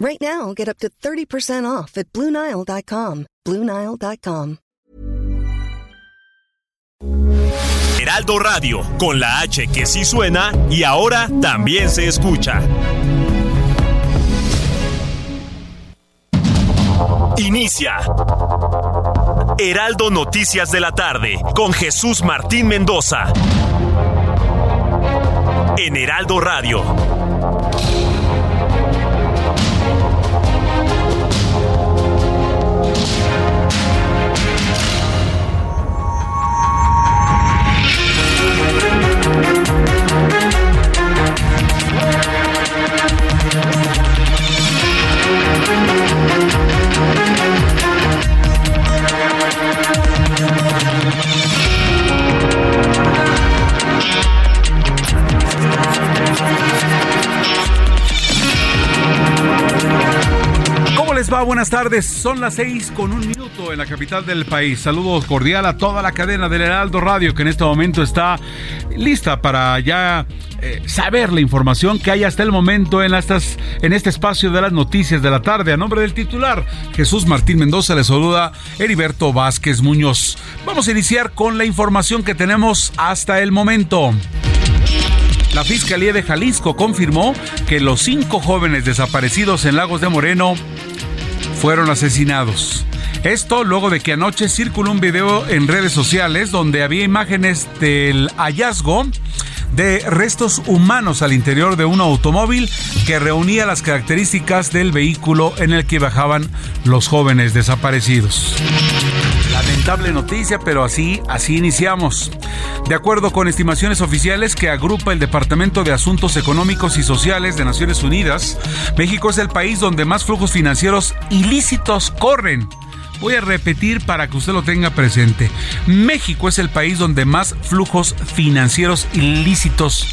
Right now, get up to 30% off at BlueNile.com. BlueNile.com. Heraldo Radio, con la H que sí suena y ahora también se escucha. Inicia. Heraldo Noticias de la tarde con Jesús Martín Mendoza. En Heraldo Radio. Buenas tardes. Son las seis con un minuto en la capital del país. Saludos cordial a toda la cadena del Heraldo Radio que en este momento está lista para ya eh, saber la información que hay hasta el momento en, estas, en este espacio de las noticias de la tarde. A nombre del titular, Jesús Martín Mendoza, le saluda Heriberto Vázquez Muñoz. Vamos a iniciar con la información que tenemos hasta el momento. La Fiscalía de Jalisco confirmó que los cinco jóvenes desaparecidos en Lagos de Moreno fueron asesinados. Esto luego de que anoche circuló un video en redes sociales donde había imágenes del hallazgo de restos humanos al interior de un automóvil que reunía las características del vehículo en el que bajaban los jóvenes desaparecidos. Lamentable noticia, pero así, así iniciamos. De acuerdo con estimaciones oficiales que agrupa el Departamento de Asuntos Económicos y Sociales de Naciones Unidas, México es el país donde más flujos financieros ilícitos corren. Voy a repetir para que usted lo tenga presente. México es el país donde más flujos financieros ilícitos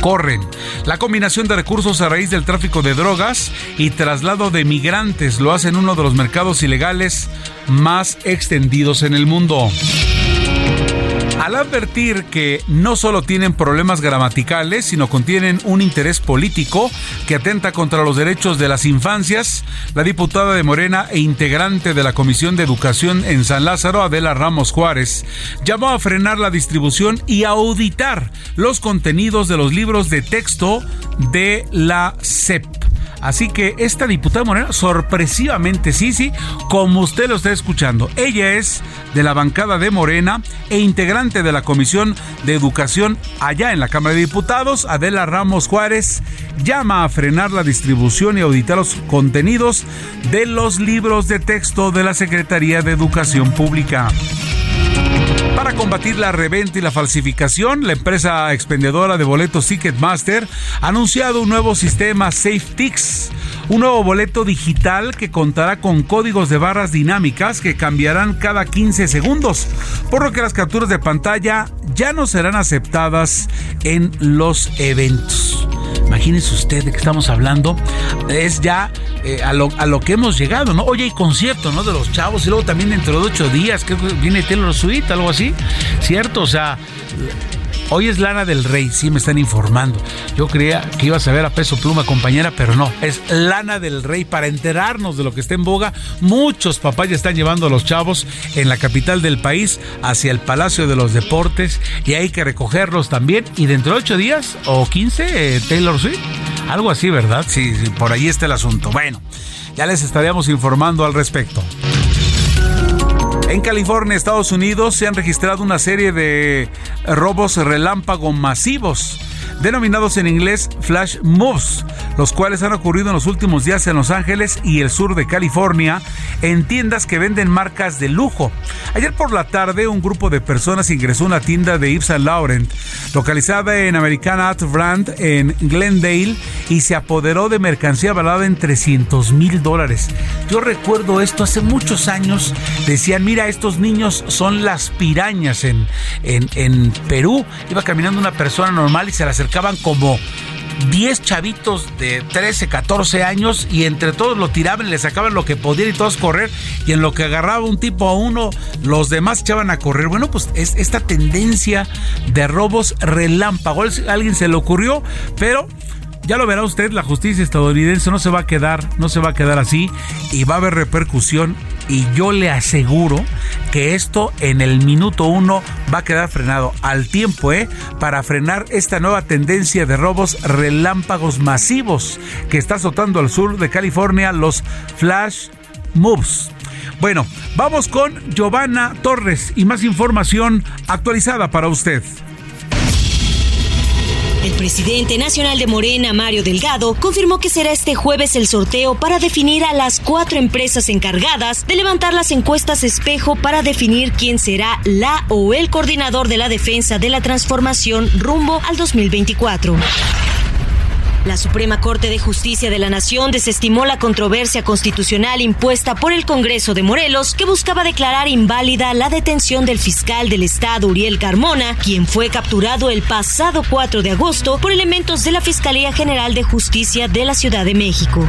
corren. La combinación de recursos a raíz del tráfico de drogas y traslado de migrantes lo hacen uno de los mercados ilegales más extendidos en el mundo. Al advertir que no solo tienen problemas gramaticales, sino contienen un interés político que atenta contra los derechos de las infancias, la diputada de Morena e integrante de la Comisión de Educación en San Lázaro, Adela Ramos Juárez, llamó a frenar la distribución y a auditar los contenidos de los libros de texto de la CEP. Así que esta diputada Morena, sorpresivamente, sí, sí, como usted lo está escuchando, ella es de la bancada de Morena e integrante de la Comisión de Educación allá en la Cámara de Diputados, Adela Ramos Juárez, llama a frenar la distribución y auditar los contenidos de los libros de texto de la Secretaría de Educación Pública. Para combatir la reventa y la falsificación, la empresa expendedora de boletos Ticketmaster ha anunciado un nuevo sistema SafeTix, un nuevo boleto digital que contará con códigos de barras dinámicas que cambiarán cada 15 segundos, por lo que las capturas de pantalla ya no serán aceptadas en los eventos. Imagínese usted de qué estamos hablando. Es ya eh, a, lo, a, lo, que hemos llegado, ¿no? Oye, hay concierto, ¿no? De los chavos y luego también dentro de ocho días, que viene Taylor Swift, algo así, ¿cierto? O sea, hoy es Lana del Rey, sí me están informando. Yo creía que ibas a ver a Peso Pluma, compañera, pero no, es Lana del Rey para enterarnos de lo que está en boga. Muchos papás ya están llevando a los chavos en la capital del país hacia el Palacio de los Deportes y hay que recogerlos también. Y dentro de ocho días o quince, eh, Taylor Swift. Algo así, ¿verdad? Sí, sí, por ahí está el asunto. Bueno, ya les estaríamos informando al respecto. En California, Estados Unidos, se han registrado una serie de robos relámpago masivos, denominados en inglés flash moves, los cuales han ocurrido en los últimos días en Los Ángeles y el sur de California, en tiendas que venden marcas de lujo. Ayer por la tarde, un grupo de personas ingresó a una tienda de Yves Saint Laurent, localizada en American Art Brand en Glendale, y se apoderó de mercancía valorada en 300 mil dólares. Yo recuerdo esto hace muchos años. Decían, mira, estos niños son las pirañas en, en, en Perú. Iba caminando una persona normal y se le acercaban como 10 chavitos de 13, 14 años y entre todos lo tiraban le sacaban lo que podían y todos correr y en lo que agarraba un tipo a uno, los demás echaban a correr. Bueno, pues es esta tendencia de robos relámpago. Alguien se le ocurrió, pero ya lo verá usted, la justicia estadounidense no se va a quedar, no se va a quedar así y va a haber repercusión y yo le aseguro que esto en el minuto uno va a quedar frenado al tiempo, ¿eh? Para frenar esta nueva tendencia de robos relámpagos masivos que está azotando al sur de California, los flash moves. Bueno, vamos con Giovanna Torres y más información actualizada para usted. El presidente nacional de Morena, Mario Delgado, confirmó que será este jueves el sorteo para definir a las cuatro empresas encargadas de levantar las encuestas espejo para definir quién será la o el coordinador de la defensa de la transformación rumbo al 2024. La Suprema Corte de Justicia de la Nación desestimó la controversia constitucional impuesta por el Congreso de Morelos que buscaba declarar inválida la detención del fiscal del Estado Uriel Carmona, quien fue capturado el pasado 4 de agosto por elementos de la Fiscalía General de Justicia de la Ciudad de México.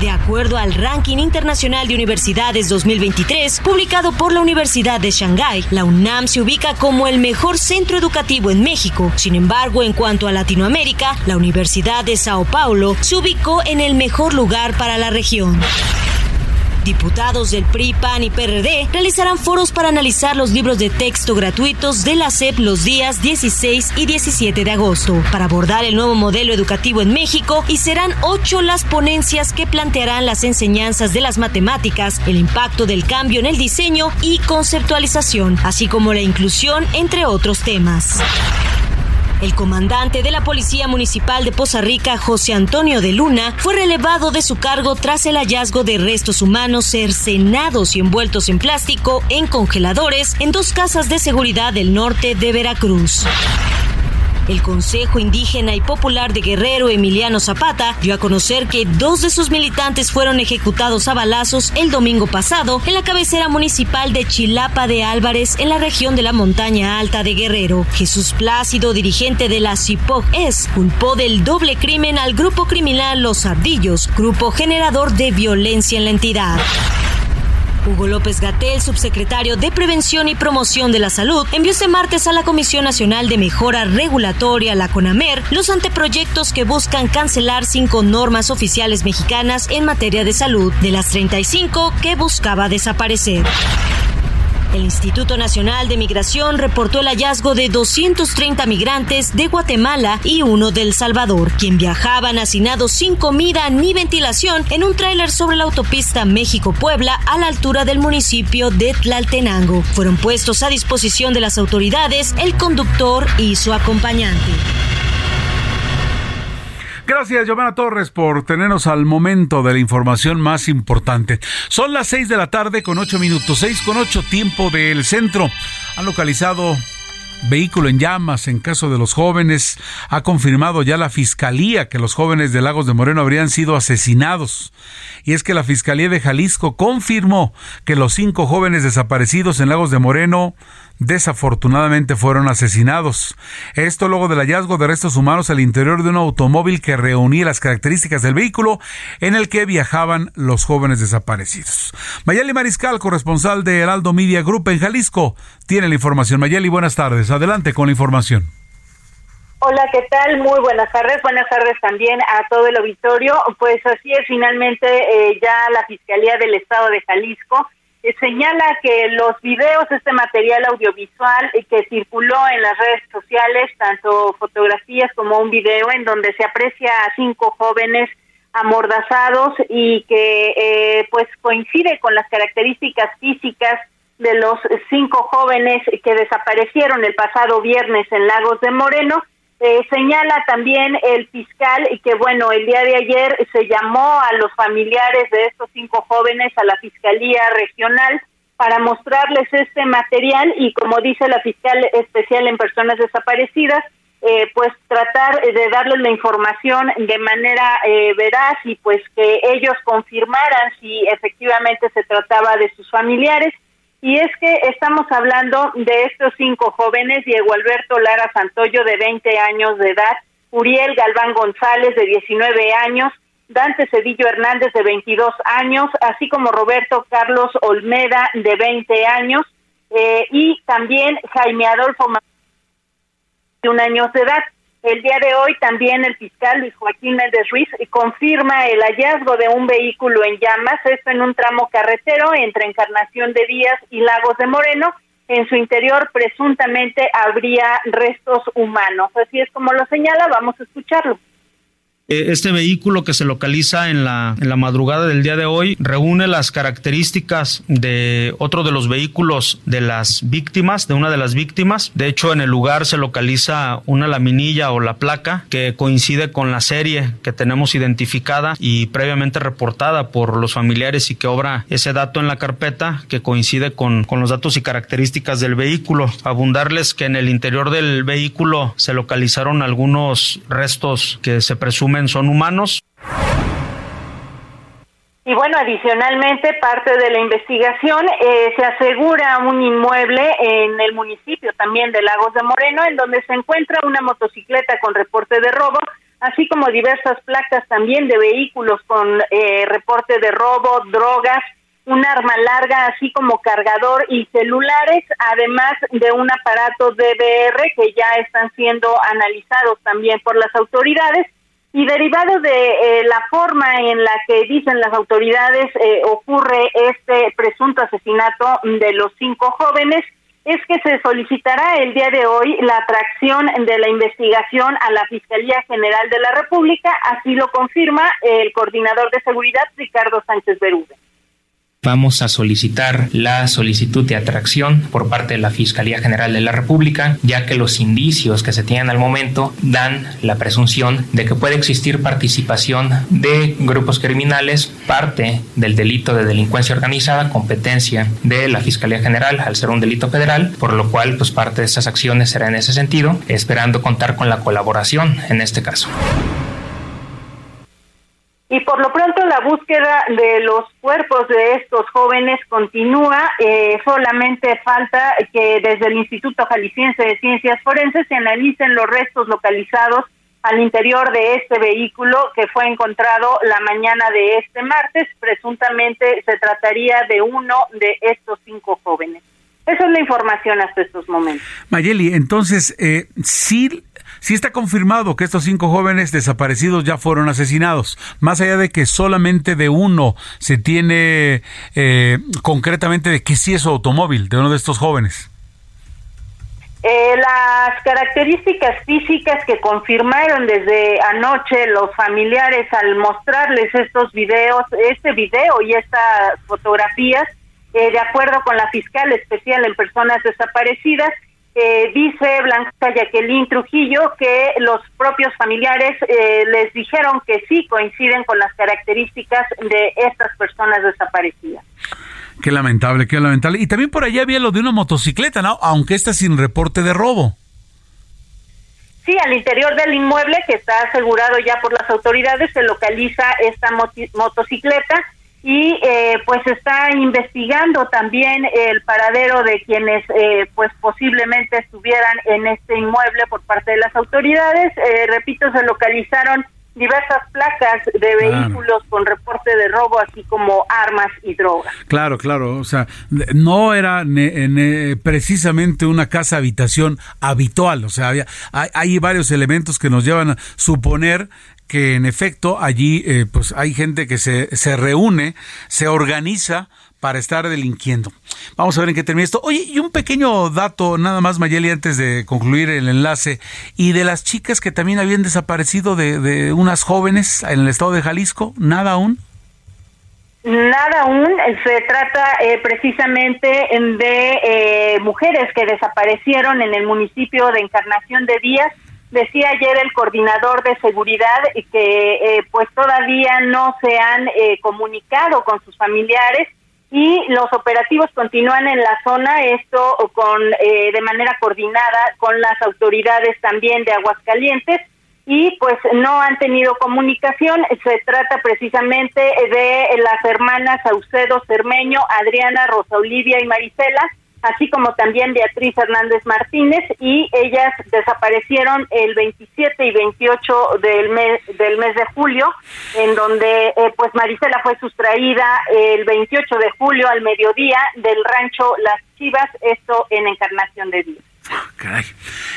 De acuerdo al Ranking Internacional de Universidades 2023, publicado por la Universidad de Shanghái, la UNAM se ubica como el mejor centro educativo en México. Sin embargo, en cuanto a Latinoamérica, la Universidad de Sao Paulo se ubicó en el mejor lugar para la región. Diputados del PRI, PAN y PRD realizarán foros para analizar los libros de texto gratuitos de la SEP los días 16 y 17 de agosto para abordar el nuevo modelo educativo en México y serán ocho las ponencias que plantearán las enseñanzas de las matemáticas, el impacto del cambio en el diseño y conceptualización, así como la inclusión, entre otros temas. El comandante de la Policía Municipal de Poza Rica, José Antonio de Luna, fue relevado de su cargo tras el hallazgo de restos humanos cercenados y envueltos en plástico en congeladores en dos casas de seguridad del norte de Veracruz. El Consejo Indígena y Popular de Guerrero Emiliano Zapata dio a conocer que dos de sus militantes fueron ejecutados a balazos el domingo pasado en la cabecera municipal de Chilapa de Álvarez en la región de la montaña alta de Guerrero. Jesús Plácido, dirigente de la CIPOG es, culpó del doble crimen al grupo criminal Los Ardillos, grupo generador de violencia en la entidad. Hugo López Gatel, subsecretario de Prevención y Promoción de la Salud, envió este martes a la Comisión Nacional de Mejora Regulatoria, la CONAMER, los anteproyectos que buscan cancelar cinco normas oficiales mexicanas en materia de salud, de las 35 que buscaba desaparecer. El Instituto Nacional de Migración reportó el hallazgo de 230 migrantes de Guatemala y uno de El Salvador, quien viajaban hacinados sin comida ni ventilación en un tráiler sobre la autopista México-Puebla a la altura del municipio de Tlaltenango. Fueron puestos a disposición de las autoridades el conductor y su acompañante. Gracias, Giovanna Torres, por tenernos al momento de la información más importante. Son las seis de la tarde con ocho minutos, seis con ocho tiempo del centro. Han localizado vehículo en llamas en caso de los jóvenes. Ha confirmado ya la Fiscalía que los jóvenes de Lagos de Moreno habrían sido asesinados. Y es que la Fiscalía de Jalisco confirmó que los cinco jóvenes desaparecidos en Lagos de Moreno desafortunadamente fueron asesinados. Esto luego del hallazgo de restos humanos al interior de un automóvil que reunía las características del vehículo en el que viajaban los jóvenes desaparecidos. Mayeli Mariscal, corresponsal de Heraldo Media Group en Jalisco, tiene la información. Mayeli, buenas tardes. Adelante con la información. Hola, ¿qué tal? Muy buenas tardes. Buenas tardes también a todo el auditorio. Pues así es, finalmente eh, ya la Fiscalía del Estado de Jalisco señala que los videos, este material audiovisual eh, que circuló en las redes sociales, tanto fotografías como un video en donde se aprecia a cinco jóvenes amordazados y que eh, pues coincide con las características físicas de los cinco jóvenes que desaparecieron el pasado viernes en Lagos de Moreno, eh, señala también el fiscal que, bueno, el día de ayer se llamó a los familiares de estos cinco jóvenes a la Fiscalía Regional para mostrarles este material y como dice la fiscal especial en personas desaparecidas, eh, pues tratar de darles la información de manera eh, veraz y pues que ellos confirmaran si efectivamente se trataba de sus familiares. Y es que estamos hablando de estos cinco jóvenes, Diego Alberto Lara Santoyo de 20 años de edad, Uriel Galván González de 19 años, Dante Cedillo Hernández de 22 años, así como Roberto Carlos Olmeda de 20 años eh, y también Jaime Adolfo de un año de edad. El día de hoy también el fiscal Luis Joaquín Méndez Ruiz confirma el hallazgo de un vehículo en llamas, esto en un tramo carretero entre Encarnación de Díaz y Lagos de Moreno. En su interior presuntamente habría restos humanos. Así es como lo señala, vamos a escucharlo. Eh, este vehículo que se localiza en la, madrugada del día de hoy reúne las características de otro de los vehículos de las víctimas, de una de las víctimas. De hecho, en el lugar se localiza una laminilla o la placa que coincide con la serie que tenemos identificada y previamente reportada por los familiares y que obra ese dato en la carpeta que coincide con, con los datos y características del vehículo. Abundarles que en el interior del vehículo se localizaron algunos restos que se presumen son humanos. Y bueno, adicionalmente, parte de la investigación eh, se asegura un inmueble en el municipio también de Lagos de Moreno, en donde se encuentra una motocicleta con reporte de robo, así como diversas placas también de vehículos con eh, reporte de robo, drogas, un arma larga, así como cargador y celulares, además de un aparato DVR que ya están siendo analizados también por las autoridades y derivado de eh, la forma en la que dicen las autoridades eh, ocurre este presunto asesinato de los cinco jóvenes, es que se solicitará el día de hoy la atracción de la investigación a la Fiscalía General de la República, así lo confirma el coordinador de seguridad Ricardo Sánchez Berube vamos a solicitar la solicitud de atracción por parte de la Fiscalía General de la República, ya que los indicios que se tienen al momento dan la presunción de que puede existir participación de grupos criminales, parte del delito de delincuencia organizada, competencia de la Fiscalía General al ser un delito federal, por lo cual pues parte de esas acciones será en ese sentido, esperando contar con la colaboración en este caso. Y por lo pronto la búsqueda de los cuerpos de estos jóvenes continúa. Eh, solamente falta que desde el Instituto Jalisciense de Ciencias Forenses se analicen los restos localizados al interior de este vehículo que fue encontrado la mañana de este martes. Presuntamente se trataría de uno de estos cinco jóvenes. Esa es la información hasta estos momentos. Mayeli, entonces, eh, sí Sí está confirmado que estos cinco jóvenes desaparecidos ya fueron asesinados, más allá de que solamente de uno se tiene eh, concretamente de que sí es su automóvil, de uno de estos jóvenes. Eh, las características físicas que confirmaron desde anoche los familiares al mostrarles estos videos, este video y estas fotografías, eh, de acuerdo con la fiscal especial en personas desaparecidas, eh, dice Blanca Jacqueline Trujillo que los propios familiares eh, les dijeron que sí coinciden con las características de estas personas desaparecidas. Qué lamentable, qué lamentable. Y también por allá había lo de una motocicleta, ¿no? Aunque esta sin reporte de robo. Sí, al interior del inmueble que está asegurado ya por las autoridades se localiza esta motocicleta y eh, pues está investigando también el paradero de quienes eh, pues posiblemente estuvieran en este inmueble por parte de las autoridades. Eh, repito, se localizaron diversas placas de vehículos con reporte de robo, así como armas y drogas. Claro, claro, o sea, no era precisamente una casa habitación habitual, o sea, había, hay, hay, varios elementos que nos llevan a suponer que en efecto allí eh, pues hay gente que se, se reúne, se organiza para estar delinquiendo. Vamos a ver en qué termina esto. Oye, y un pequeño dato nada más, Mayeli, antes de concluir el enlace, y de las chicas que también habían desaparecido de, de unas jóvenes en el estado de Jalisco, ¿nada aún? Nada aún, se trata eh, precisamente de eh, mujeres que desaparecieron en el municipio de Encarnación de Díaz Decía ayer el coordinador de seguridad que eh, pues todavía no se han eh, comunicado con sus familiares y los operativos continúan en la zona, esto con eh, de manera coordinada con las autoridades también de Aguascalientes y pues no han tenido comunicación. Se trata precisamente de las hermanas Saucedo Cermeño, Adriana, Rosa Olivia y Marisela, así como también Beatriz Hernández Martínez y ellas desaparecieron el 27 y 28 del mes del mes de julio, en donde eh, pues Marisela fue sustraída el 28 de julio al mediodía del rancho Las Chivas, esto en Encarnación de Dios. Caray.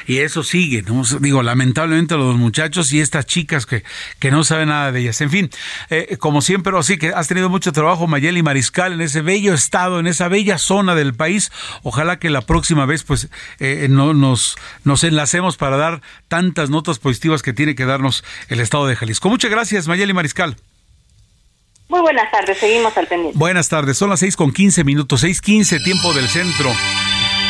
Y eso sigue, ¿no? digo, lamentablemente los muchachos y estas chicas que, que no saben nada de ellas. En fin, eh, como siempre, así que has tenido mucho trabajo, Mayeli Mariscal, en ese bello estado, en esa bella zona del país. Ojalá que la próxima vez, pues, eh, no, nos, nos enlacemos para dar tantas notas positivas que tiene que darnos el estado de Jalisco. Muchas gracias, Mayeli Mariscal. Muy buenas tardes, seguimos al pendiente. Buenas tardes, son las seis con quince minutos, seis quince, tiempo del centro.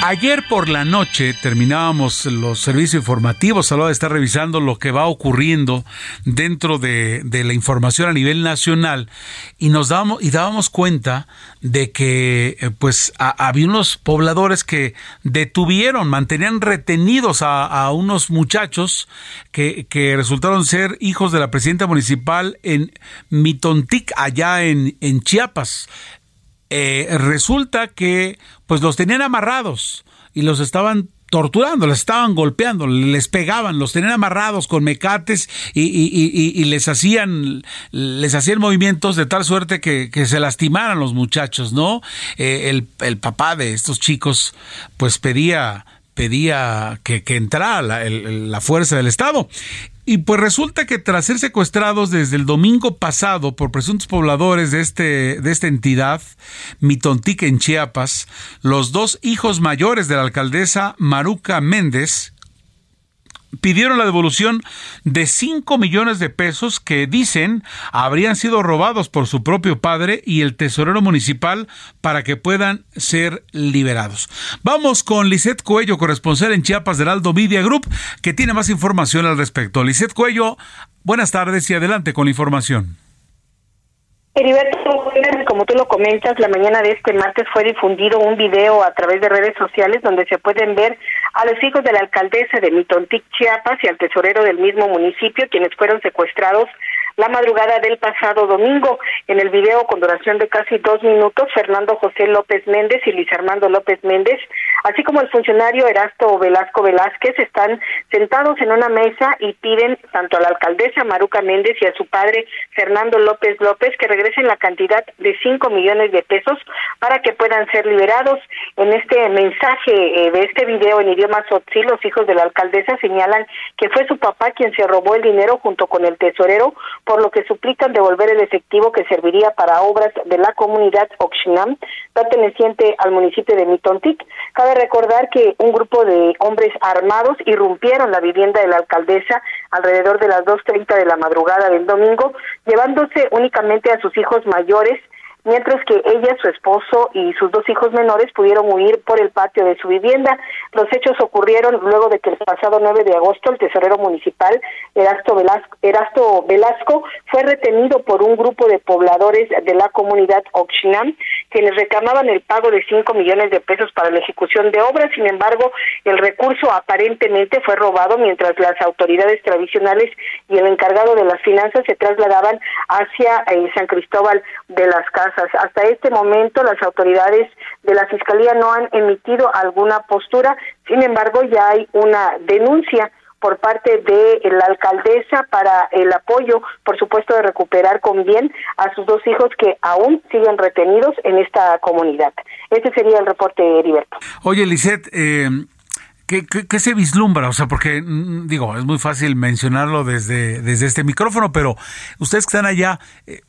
Ayer por la noche terminábamos los servicios informativos, a la de estar revisando lo que va ocurriendo dentro de, la información a nivel nacional y nos dábamos, y dábamos cuenta de que eh, pues había unos pobladores que detuvieron, mantenían retenidos a, unos muchachos que, que, resultaron ser hijos de la presidenta municipal en Mitontic, allá en Chiapas. Eh, resulta que pues los tenían amarrados y los estaban torturando, les estaban golpeando, les pegaban, los tenían amarrados con mecates y, les hacían les hacían movimientos de tal suerte que, se lastimaran los muchachos, ¿no? Eh, el, papá de estos chicos pues pedía pedía que, entrara la, fuerza del Estado. Y pues resulta que tras ser secuestrados desde el domingo pasado por presuntos pobladores de, este, de esta entidad, Mitontique en Chiapas, los dos hijos mayores de la alcaldesa Maruca Méndez, pidieron la devolución de 5 millones de pesos que dicen habrían sido robados por su propio padre y el tesorero municipal para que puedan ser liberados. Vamos con Lisette Cuello, corresponsal en Chiapas del Aldo Media Group, que tiene más información al respecto. Lisette Cuello, buenas tardes y adelante con la información. Heriberto, como tú lo comentas, la mañana de este martes fue difundido un video a través de redes sociales donde se pueden ver a los hijos de la alcaldesa de Mitontic, Chiapas y al tesorero del mismo municipio, quienes fueron secuestrados la madrugada del pasado domingo. En el video, con duración de casi dos minutos, Fernando José López Méndez y Luis Armando López Méndez, así como el funcionario Erasto Velasco Velázquez, están sentados en una mesa y piden tanto a la alcaldesa Maruca Méndez y a su padre Fernando López López que regresen la cantidad de cinco millones de pesos para que puedan ser liberados. En este mensaje eh, de este video en idioma sotzil, los hijos de la alcaldesa señalan que fue su papá quien se robó el dinero junto con el tesorero por lo que suplican devolver el efectivo que serviría para obras de la comunidad Oxinam, perteneciente al municipio de Mitontic. Recordar que un grupo de hombres armados irrumpieron la vivienda de la alcaldesa alrededor de las 2.30 de la madrugada del domingo, llevándose únicamente a sus hijos mayores, mientras que ella, su esposo y sus dos hijos menores pudieron huir por el patio de su vivienda. Los hechos ocurrieron luego de que el pasado 9 de agosto el tesorero municipal Erasto Velasco, fue retenido por un grupo de pobladores de la comunidad Oxinam quienes reclamaban el pago de 5 millones de pesos para la ejecución de obras. Sin embargo, el recurso aparentemente fue robado mientras las autoridades tradicionales y el encargado de las finanzas se trasladaban hacia eh, San Cristóbal de las Casas hasta este momento las autoridades de la Fiscalía no han emitido alguna postura, sin embargo ya hay una denuncia por parte de la alcaldesa para el apoyo, por supuesto, de recuperar con bien a sus dos hijos que aún siguen retenidos en esta comunidad. Ese sería el reporte, Heriberto. Oye, Lisette, eh, ¿qué, qué, se vislumbra? O sea, porque, mm, digo, es muy fácil mencionarlo desde, desde este micrófono, pero ustedes que están allá, eh,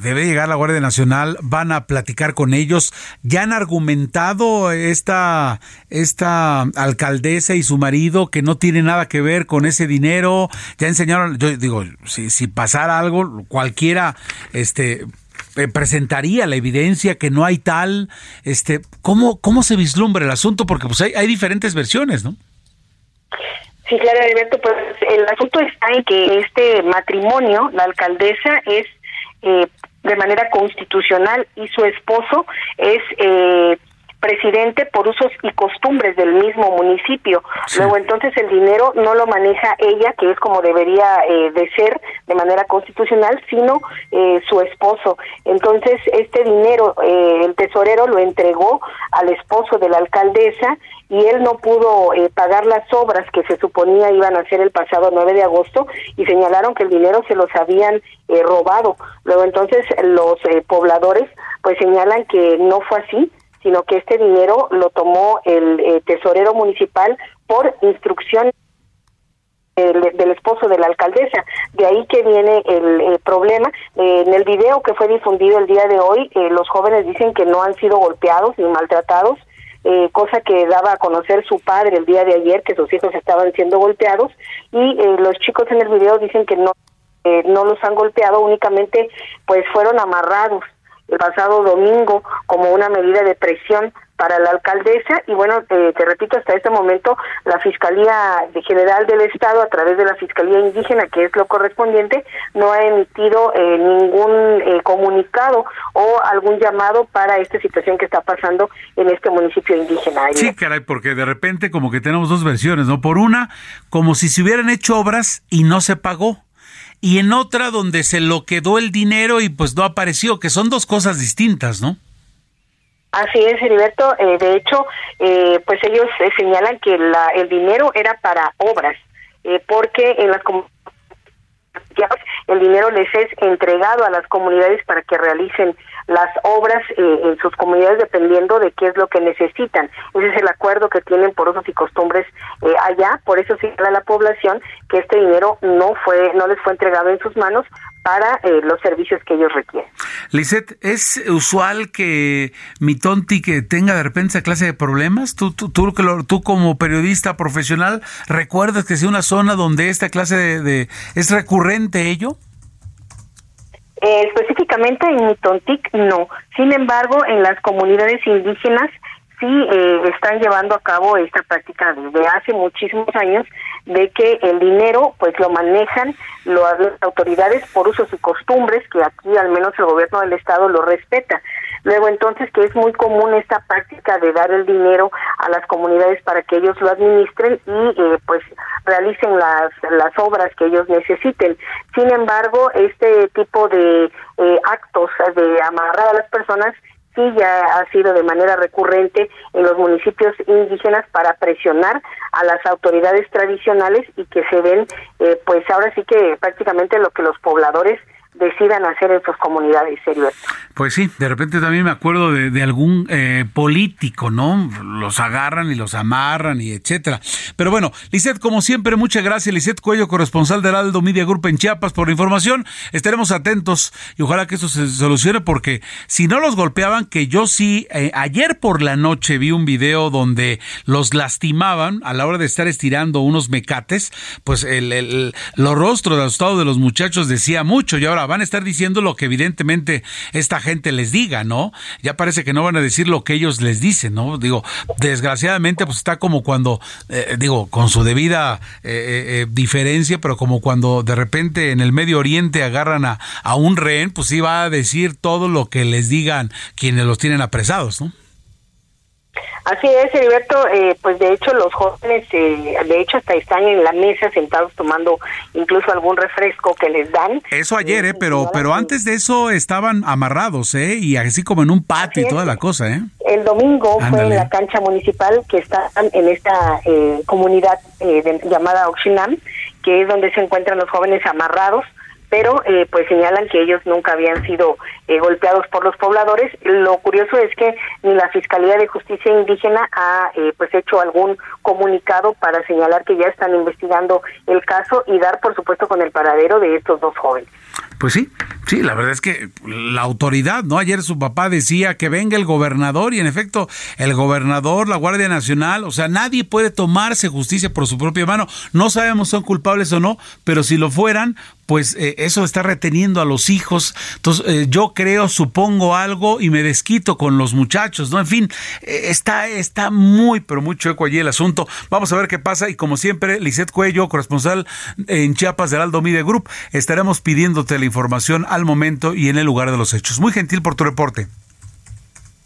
debe llegar la Guardia Nacional, van a platicar con ellos, ya han argumentado esta, esta alcaldesa y su marido que no tiene nada que ver con ese dinero, ya enseñaron, yo digo, si, si pasara algo, cualquiera, este, eh, presentaría la evidencia que no hay tal, este, ¿cómo, cómo se vislumbra el asunto? Porque pues hay, hay diferentes versiones, ¿no? Sí, claro, Alberto, pues el asunto está en que este matrimonio, la alcaldesa es eh, de manera constitucional y su esposo es eh, presidente por usos y costumbres del mismo municipio. Luego entonces el dinero no lo maneja ella, que es como debería eh, de ser de manera constitucional, sino eh, su esposo. Entonces este dinero eh, el tesorero lo entregó al esposo de la alcaldesa y él no pudo pagar las obras que se suponía iban a hacer el pasado 9 de agosto y señalaron que el dinero se los habían robado. Luego entonces los pobladores pues señalan que no fue así, sino que este dinero lo tomó el eh, tesorero municipal por instrucción del, esposo de la alcaldesa. De ahí que viene el, problema. Eh, en el video que fue difundido el día de hoy, eh, los jóvenes dicen que no han sido golpeados ni maltratados, cosa que daba a conocer su padre el día de ayer, que sus hijos estaban siendo golpeados, y los chicos en el video dicen que no, no los han golpeado, únicamente pues fueron amarrados el pasado domingo como una medida de presión para la alcaldesa y bueno, eh, te repito, hasta este momento la Fiscalía General del Estado a través de la Fiscalía Indígena, que es lo correspondiente, no ha emitido eh, ningún eh, comunicado o algún llamado para esta situación que está pasando en este municipio indígena. Sí, caray, porque de repente como que tenemos dos versiones, ¿no? Por una, como si se hubieran hecho obras y no se pagó y en otra donde se lo quedó el dinero y pues no apareció, que son dos cosas distintas, ¿no? Así es, Heriberto. Eh, de hecho, eh, pues ellos eh, señalan que la, el dinero era para obras, porque en las el dinero les es entregado a las comunidades para que realicen las obras eh, en sus comunidades dependiendo de qué es lo que necesitan. Ese es el acuerdo que tienen por usos y costumbres eh, allá, por eso a la población que este dinero no fue no les fue entregado en sus manos para eh, los servicios que ellos requieren. Lisette, ¿es usual que mi tonti que tenga de repente esa clase de problemas? ¿Tú, tú, tú, tú como periodista profesional recuerdas que sea una zona donde esta clase de es recurrente ello? Eh, específicamente en Mitontic no. Sin embargo, en las comunidades indígenas sí eh, están llevando a cabo esta práctica desde hace muchísimos años de que el dinero pues lo manejan las autoridades por usos y costumbres que aquí al menos el gobierno del estado lo respeta. Luego entonces que es muy común esta práctica de dar el dinero a las comunidades para que ellos lo administren y eh, pues realicen las, las obras que ellos necesiten. Sin embargo, este tipo de eh, actos de amarrar a las personas sí ya ha sido de manera recurrente en los municipios indígenas para presionar a las autoridades tradicionales y que se ven, eh, pues ahora sí que prácticamente lo que los pobladores decidan hacer en sus comunidades, serio. Pues sí, de repente también me acuerdo de, algún eh, político, ¿no? Los agarran y los amarran y etcétera. Pero bueno, Lisette, como siempre, muchas gracias, Lisette Cuello, corresponsal de Heraldo Media Group en Chiapas, por la información. Estaremos atentos y ojalá que eso se solucione, porque si no los golpeaban, que yo sí, eh, ayer por la noche vi un video donde los lastimaban a la hora de estar estirando unos mecates, pues el, el, los rostros de estado de los muchachos decía mucho y ahora van a estar diciendo lo que evidentemente esta gente les diga, ¿no? Ya parece que no van a decir lo que ellos les dicen, ¿no? Digo, desgraciadamente pues está como cuando, eh, digo, con su debida eh, eh, diferencia, pero como cuando de repente en el Medio Oriente agarran a, a un rehén, pues sí va a decir todo lo que les digan quienes los tienen apresados, ¿no? Así es, Heriberto, eh, pues de hecho los jóvenes, eh, de hecho hasta están en la mesa sentados tomando incluso algún refresco que les dan. Eso ayer, eh, pero pero antes de eso estaban amarrados, ¿eh? Y así como en un patio y toda la cosa, ¿eh? El domingo fue en la cancha municipal que está en esta eh, comunidad llamada Oxinam, que es donde se encuentran los jóvenes amarrados pero eh, pues señalan que ellos nunca habían sido eh, golpeados por los pobladores. Lo curioso es que ni la Fiscalía de Justicia Indígena ha eh, pues hecho algún comunicado para señalar que ya están investigando el caso y dar por supuesto con el paradero de estos dos jóvenes. Pues sí, sí, la verdad es que la autoridad, ¿no? Ayer su papá decía que venga el gobernador y en efecto el gobernador, la Guardia Nacional, o sea, nadie puede tomarse justicia por su propia mano. No sabemos si son culpables o no, pero si lo fueran, pues eh, eso está reteniendo a los hijos. Entonces, eh, yo creo, supongo algo y me desquito con los muchachos, ¿no? En fin, eh, está, está muy, pero muy chueco allí el asunto. Vamos a ver qué pasa y como siempre, Lisette Cuello, corresponsal en Chiapas del Aldo Mide Group, estaremos pidiéndote la información al momento y en el lugar de los hechos. Muy gentil por tu reporte.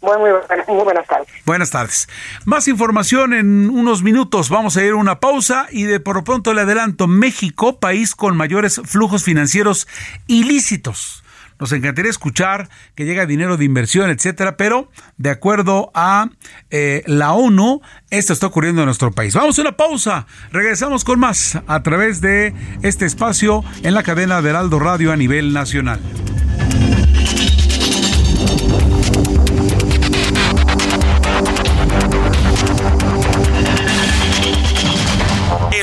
Muy, muy, muy, buenas tardes. Buenas tardes. Más información en unos minutos. Vamos a ir a una pausa y de por pronto le adelanto, México, país con mayores flujos financieros ilícitos. Nos encantaría escuchar que llega dinero de inversión, etcétera, pero de acuerdo a eh, la ONU, esto está ocurriendo en nuestro país. Vamos a una pausa. Regresamos con más a través de este espacio en la cadena de Heraldo Radio a nivel nacional.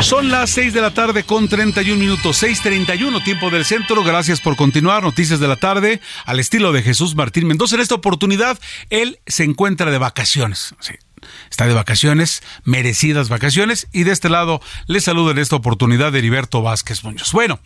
Son las 6 de la tarde con 31 minutos, 6:31 tiempo del centro. Gracias por continuar. Noticias de la tarde al estilo de Jesús Martín Mendoza. En esta oportunidad, él se encuentra de vacaciones. Sí, está de vacaciones, merecidas vacaciones. Y de este lado le saludo en esta oportunidad Heriberto Vázquez Muñoz. Bueno,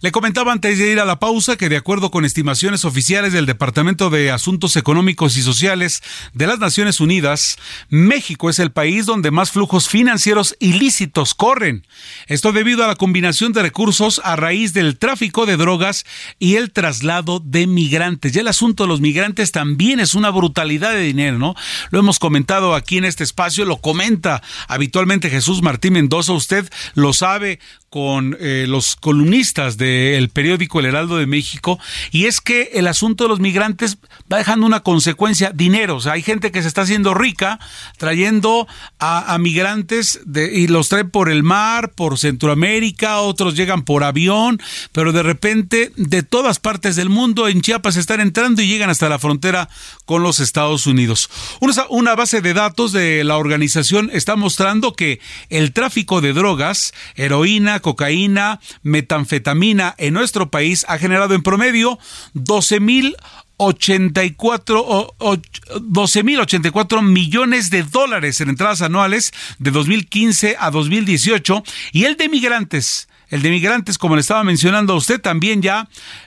le comentaba antes de ir a la pausa que de acuerdo con estimaciones oficiales del Departamento de Asuntos Económicos y Sociales de las Naciones Unidas, México es el país donde más flujos financieros ilícitos corren. Esto debido a la combinación de recursos a raíz del tráfico de drogas y el traslado de migrantes. Ya el asunto de los migrantes también es una brutalidad de dinero, ¿no? Lo hemos comentado aquí en este espacio, lo comenta habitualmente Jesús Martín Mendoza, usted lo sabe con eh, los columnistas del periódico El Heraldo de México, y es que el asunto de los migrantes va dejando una consecuencia, dinero. O sea, hay gente que se está haciendo rica trayendo a, migrantes y los trae por el mar, por Centroamérica, otros llegan por avión, pero de repente de todas partes del mundo en Chiapas están entrando y llegan hasta la frontera con los Estados Unidos. Una base de datos de la organización está mostrando que el tráfico de drogas, heroína, cocaína, metanfetamina en nuestro país ha generado en promedio 12 mil 84 12.084 millones de dólares en entradas anuales de 2015 a 2018 y el de migrantes, el de migrantes como le estaba mencionando a usted también ya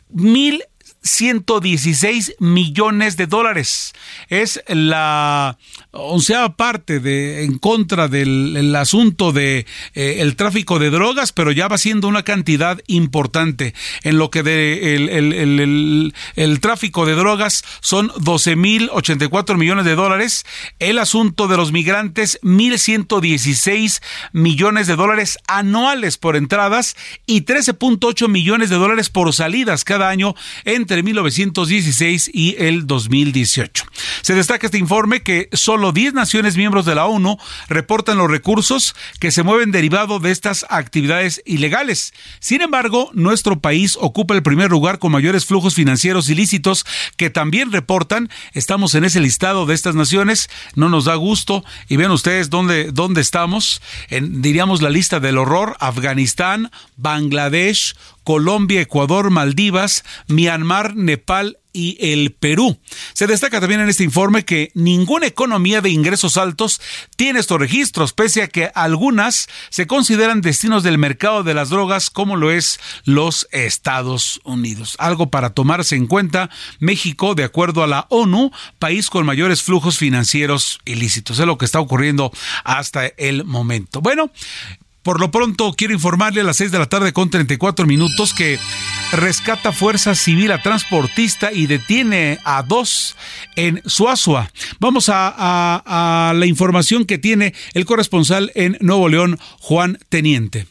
mil 116 millones de dólares. Es la onceava parte de en contra del asunto de eh, el tráfico de drogas, pero ya va siendo una cantidad importante. En lo que de el, el tráfico de drogas son 12 mil 84 millones de dólares. El asunto de los migrantes 1.116 millones de dólares anuales por entradas y 13.8 millones de dólares por salidas cada año entre entre 1916 y el 2018. Se destaca este informe que solo 10 naciones miembros de la ONU reportan los recursos que se mueven derivado de estas actividades ilegales. Sin embargo, nuestro país ocupa el primer lugar con mayores flujos financieros ilícitos que también reportan. Estamos en ese listado de estas naciones. No nos da gusto. Y ven ustedes dónde, dónde estamos. En, diríamos, la lista del horror. Afganistán, Bangladesh, Colombia, Ecuador, Maldivas, Myanmar, Nepal y el Perú. Se destaca también en este informe que ninguna economía de ingresos altos tiene estos registros, pese a que algunas se consideran destinos del mercado de las drogas, como lo es los Estados Unidos. Algo para tomarse en cuenta, México, de acuerdo a la ONU, país con mayores flujos financieros ilícitos. Es lo que está ocurriendo hasta el momento. Bueno, por lo pronto, quiero informarle a las 6 de la tarde con 34 minutos que rescata Fuerza Civil a transportista y detiene a dos en Suazua. Vamos a, a la información que tiene el corresponsal en Nuevo León, Juan Teniente.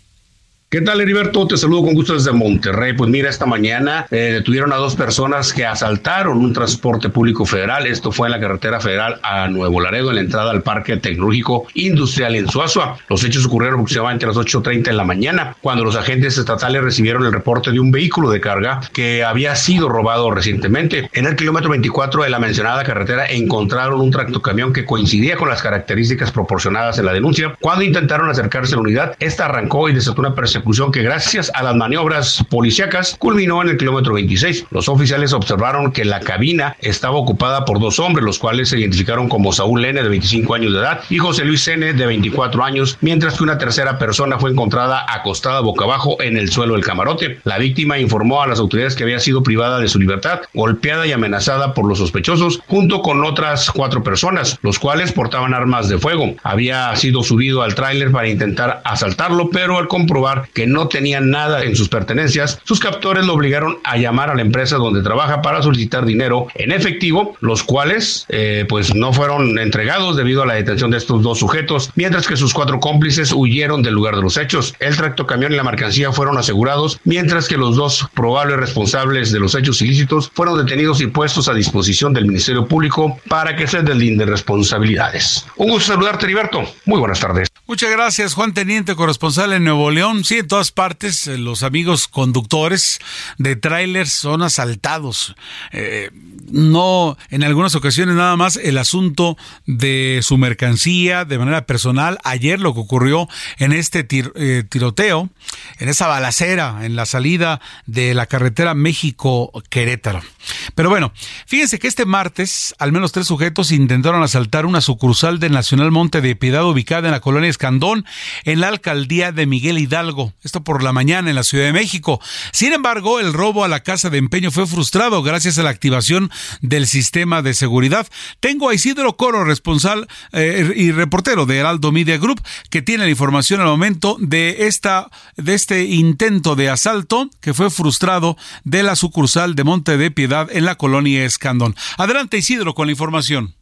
¿Qué tal, Heriberto? Te saludo con gusto desde Monterrey. Pues mira, esta mañana eh, detuvieron a dos personas que asaltaron un transporte público federal. Esto fue en la carretera federal a Nuevo Laredo, en la entrada al Parque Tecnológico Industrial en Suazua. Los hechos ocurrieron aproximadamente a las 8.30 de la mañana, cuando los agentes estatales recibieron el reporte de un vehículo de carga que había sido robado recientemente. En el kilómetro 24 de la mencionada carretera encontraron un tractocamión que coincidía con las características proporcionadas en la denuncia. Cuando intentaron acercarse a la unidad, esta arrancó y desató una persecución persecución que gracias a las maniobras policíacas culminó en el kilómetro 26. Los oficiales observaron que la cabina estaba ocupada por dos hombres, los cuales se identificaron como Saúl N, de 25 años de edad, y José Luis N, de 24 años, mientras que una tercera persona fue encontrada acostada boca abajo en el suelo del camarote. La víctima informó a las autoridades que había sido privada de su libertad, golpeada y amenazada por los sospechosos, junto con otras cuatro personas, los cuales portaban armas de fuego. Había sido subido al tráiler para intentar asaltarlo, pero al comprobar que no tenían nada en sus pertenencias, sus captores lo obligaron a llamar a la empresa donde trabaja para solicitar dinero en efectivo, los cuales eh, pues no fueron entregados debido a la detención de estos dos sujetos, mientras que sus cuatro cómplices huyeron del lugar de los hechos. El tractocamión y la mercancía fueron asegurados, mientras que los dos probables responsables de los hechos ilícitos fueron detenidos y puestos a disposición del Ministerio Público para que se deslinden responsabilidades. Un gusto saludarte, Heriberto. Muy buenas tardes. Muchas gracias, Juan Teniente, corresponsal en Nuevo León. En todas partes eh, los amigos conductores de trailers son asaltados. Eh, no, en algunas ocasiones nada más el asunto de su mercancía de manera personal. Ayer lo que ocurrió en este eh, tiroteo, en esa balacera, en la salida de la carretera México-Querétaro. Pero bueno, fíjense que este martes al menos tres sujetos intentaron asaltar una sucursal del Nacional Monte de Piedad ubicada en la colonia Escandón, en la alcaldía de Miguel Hidalgo. Esto por la mañana en la Ciudad de México. Sin embargo, el robo a la casa de empeño fue frustrado gracias a la activación del sistema de seguridad. Tengo a Isidro Coro, responsable eh, y reportero de Heraldo Media Group, que tiene la información al momento de esta de este intento de asalto que fue frustrado de la sucursal de Monte de Piedad en la colonia Escandón. Adelante Isidro con la información.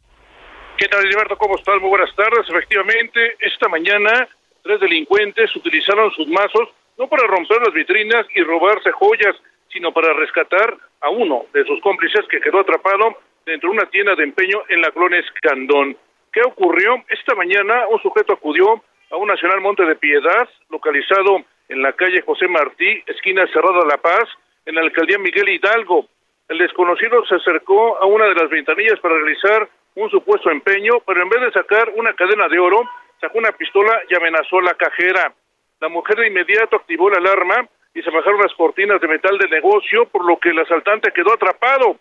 ¿Qué tal, Gilberto? ¿Cómo estás? Muy buenas tardes. Efectivamente, esta mañana tres delincuentes utilizaron sus mazos no para romper las vitrinas y robarse joyas, sino para rescatar a uno de sus cómplices que quedó atrapado dentro de una tienda de empeño en la colonia Escandón. ¿Qué ocurrió? Esta mañana un sujeto acudió a un Nacional Monte de Piedad, localizado en la calle José Martí, esquina Cerrada La Paz, en la alcaldía Miguel Hidalgo. El desconocido se acercó a una de las ventanillas para realizar un supuesto empeño, pero en vez de sacar una cadena de oro, sacó una pistola y amenazó a la cajera. La mujer de inmediato activó la alarma y se bajaron las cortinas de metal del negocio, por lo que el asaltante quedó atrapado.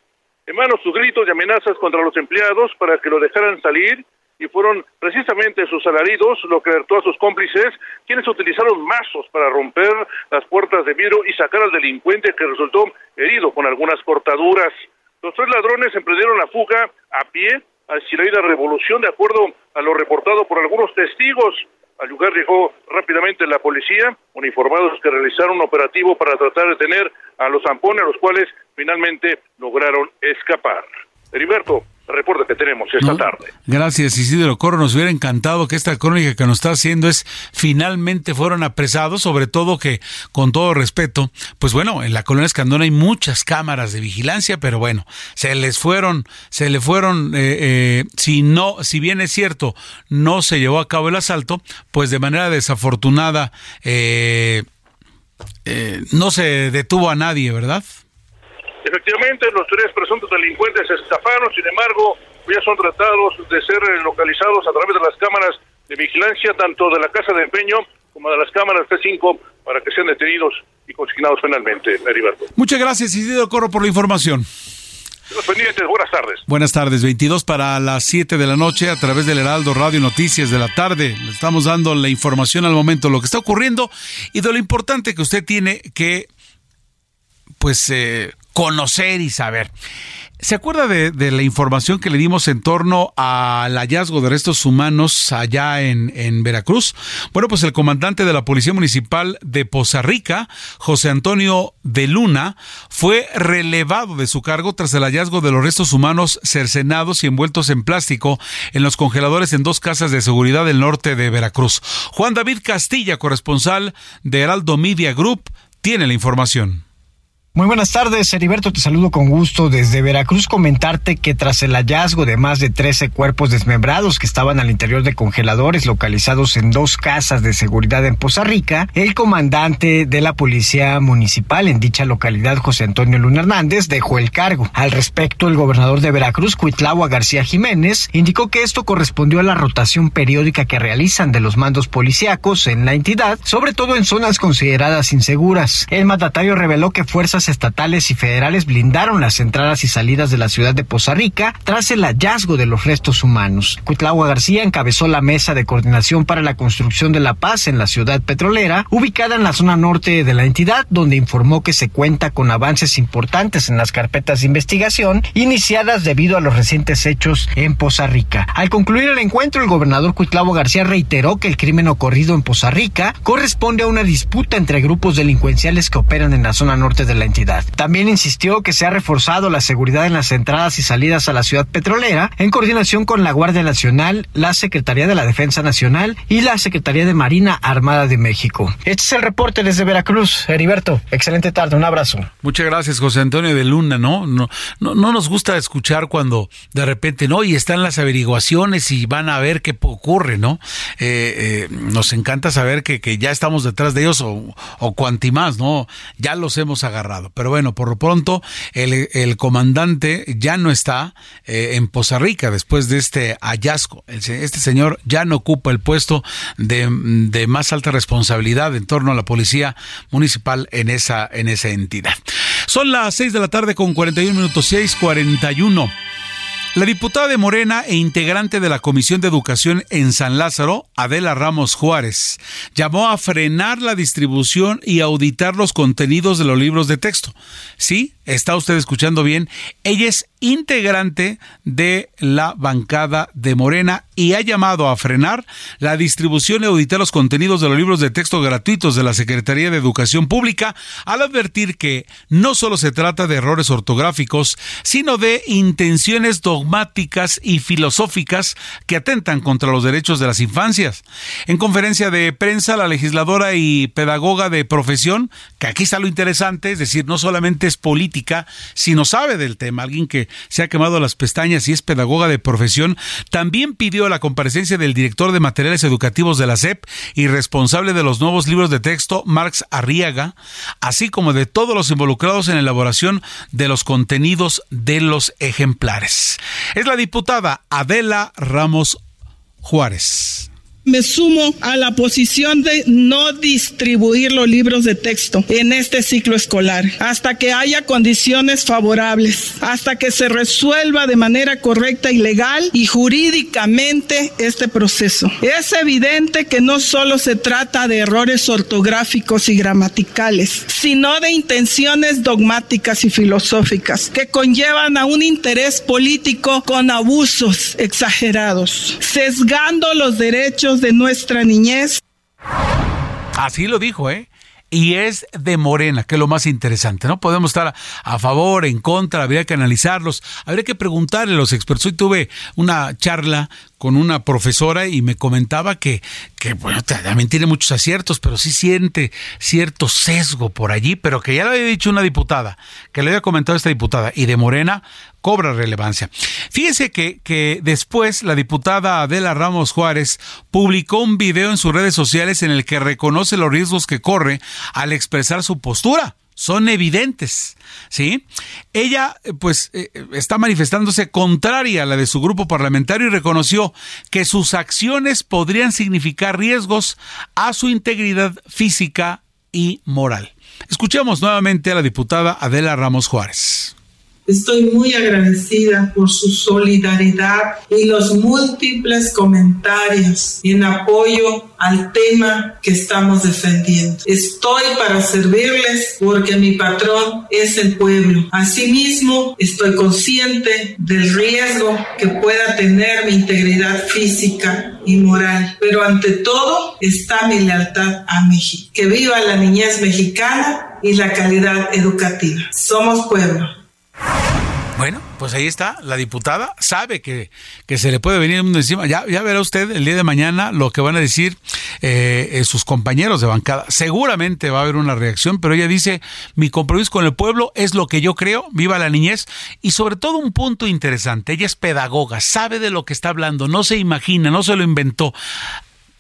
En manos sus gritos y amenazas contra los empleados para que lo dejaran salir y fueron precisamente sus alaridos lo que alertó a sus cómplices, quienes utilizaron mazos para romper las puertas de vidrio y sacar al delincuente que resultó herido con algunas cortaduras. Los tres ladrones emprendieron la fuga a pie hacia la revolución, de acuerdo a lo reportado por algunos testigos. Al lugar llegó rápidamente la policía, uniformados que realizaron un operativo para tratar de detener a los zampones, los cuales finalmente lograron escapar. Heriberto, reporte que tenemos esta tarde. Gracias, Isidro Corro. Nos hubiera encantado que esta crónica que nos está haciendo es finalmente fueron apresados, sobre todo que, con todo respeto, pues bueno, en la colonia Escandón hay muchas cámaras de vigilancia, pero bueno, se les fueron, se le fueron, eh, eh, si no, si bien es cierto, no se llevó a cabo el asalto, pues de manera desafortunada, eh, no se detuvo a nadie, ¿verdad? Efectivamente, los tres presuntos delincuentes escaparon, sin embargo, ya son tratados de ser localizados a través de las cámaras de vigilancia, tanto de la Casa de Empeño como de las cámaras T5, para que sean detenidos y consignados penalmente, Heriberto. Muchas gracias, Isidro Corro, por la información. Pendientes, buenas tardes. Buenas tardes, 22 para las 7 de la noche a través del Heraldo Radio Noticias de la tarde. Le estamos dando la información al momento, lo que está ocurriendo y de lo importante que usted tiene que, pues, eh, conocer y saber. ¿Se acuerda de, la información que le dimos en torno al hallazgo de restos humanos allá en, en, Veracruz? Bueno, pues el comandante de la Policía Municipal de Poza Rica, José Antonio de Luna, fue relevado de su cargo tras el hallazgo de los restos humanos cercenados y envueltos en plástico en los congeladores en dos casas de seguridad del norte de Veracruz. Juan David Castilla, corresponsal de Heraldo Media Group, tiene la información. Muy buenas tardes, Heriberto, te saludo con gusto desde Veracruz. Comentarte que tras el hallazgo de más de 13 cuerpos desmembrados que estaban al interior de congeladores localizados en dos casas de seguridad en Poza Rica, el comandante de la Policía Municipal en dicha localidad, José Antonio Luna Hernández, dejó el cargo. Al respecto, el gobernador de Veracruz, Cuitlagua García Jiménez, indicó que esto correspondió a la rotación periódica que realizan de los mandos policíacos en la entidad, sobre todo en zonas consideradas inseguras. El mandatario reveló que fuerzas estatales y federales blindaron las entradas y salidas de la ciudad de Poza Rica tras el hallazgo de los restos humanos. Cuitlagua García encabezó la mesa de coordinación para la construcción de la paz en la ciudad petrolera, ubicada en la zona norte de la entidad, donde informó que se cuenta con avances importantes en las carpetas de investigación iniciadas debido a los recientes hechos en Poza Rica. Al concluir el encuentro, el gobernador Cuitlagua García reiteró que el crimen ocurrido en Poza Rica corresponde a una disputa entre grupos delincuenciales que operan en la zona norte de la entidad también insistió que se ha reforzado la seguridad en las entradas y salidas a la ciudad petrolera en coordinación con la Guardia Nacional, la Secretaría de la Defensa Nacional y la Secretaría de Marina Armada de México. Este es el reporte desde Veracruz. Heriberto, excelente tarde, un abrazo. Muchas gracias, José Antonio de Luna, ¿no? No, no, no nos gusta escuchar cuando de repente, no, y están las averiguaciones y van a ver qué ocurre, ¿no? Eh, eh, nos encanta saber que, que, ya estamos detrás de ellos o, o cuanti más, ¿no? Ya los hemos agarrado. Pero bueno, por lo pronto el, comandante ya no está eh, en Poza Rica después de este hallazgo. Este señor ya no ocupa el puesto de, más alta responsabilidad en torno a la policía municipal en esa, en esa entidad. Son las 6 de la tarde con 41 minutos, 6:41. La diputada de Morena e integrante de la Comisión de Educación en San Lázaro, Adela Ramos Juárez, llamó a frenar la distribución y auditar los contenidos de los libros de texto. Sí, está usted escuchando bien, ella es integrante de la bancada de Morena y ha llamado a frenar la distribución y auditar los contenidos de los libros de texto gratuitos de la Secretaría de Educación Pública al advertir que no solo se trata de errores ortográficos, sino de intenciones dogmáticas y filosóficas que atentan contra los derechos de las infancias. En conferencia de prensa, la legisladora y pedagoga de profesión, que aquí está lo interesante, es decir, no solamente es política, sino sabe del tema, alguien que se ha quemado las pestañas y es pedagoga de profesión, también pidió la comparecencia del director de materiales educativos de la SEP y responsable de los nuevos libros de texto, Marx Arriaga, así como de todos los involucrados en la elaboración de los contenidos de los ejemplares. Es la diputada Adela Ramos Juárez me sumo a la posición de no distribuir los libros de texto en este ciclo escolar hasta que haya condiciones favorables, hasta que se resuelva de manera correcta y legal y jurídicamente este proceso. Es evidente que no solo se trata de errores ortográficos y gramaticales, sino de intenciones dogmáticas y filosóficas que conllevan a un interés político con abusos exagerados, sesgando los derechos de nuestra niñez. Así lo dijo, ¿eh? y es de Morena, que es lo más interesante, ¿no? Podemos estar a, favor, en contra, habría que analizarlos, habría que preguntarle a los expertos. Hoy tuve una charla con una profesora y me comentaba que, que bueno, también tiene muchos aciertos, pero sí siente cierto sesgo por allí, pero que ya lo había dicho una diputada, que le había comentado esta diputada, y de Morena cobra relevancia. Fíjese que, que después la diputada Adela Ramos Juárez publicó un video en sus redes sociales en el que reconoce los riesgos que corre al expresar su postura son evidentes, ¿sí? Ella, pues, eh, está manifestándose contraria a la de su grupo parlamentario y reconoció que sus acciones podrían significar riesgos a su integridad física y moral. Escuchemos nuevamente a la diputada Adela Ramos Juárez. Estoy muy agradecida por su solidaridad y los múltiples comentarios en apoyo al tema que estamos defendiendo. Estoy para servirles porque mi patrón es el pueblo. Asimismo, estoy consciente del riesgo que pueda tener mi integridad física y moral. Pero ante todo está mi lealtad a México. Que viva la niñez mexicana y la calidad educativa. Somos pueblo. Bueno, pues ahí está, la diputada sabe que, que se le puede venir mundo encima. Ya, ya verá usted el día de mañana lo que van a decir eh, eh, sus compañeros de bancada. Seguramente va a haber una reacción, pero ella dice, mi compromiso con el pueblo es lo que yo creo, viva la niñez. Y sobre todo un punto interesante, ella es pedagoga, sabe de lo que está hablando, no se imagina, no se lo inventó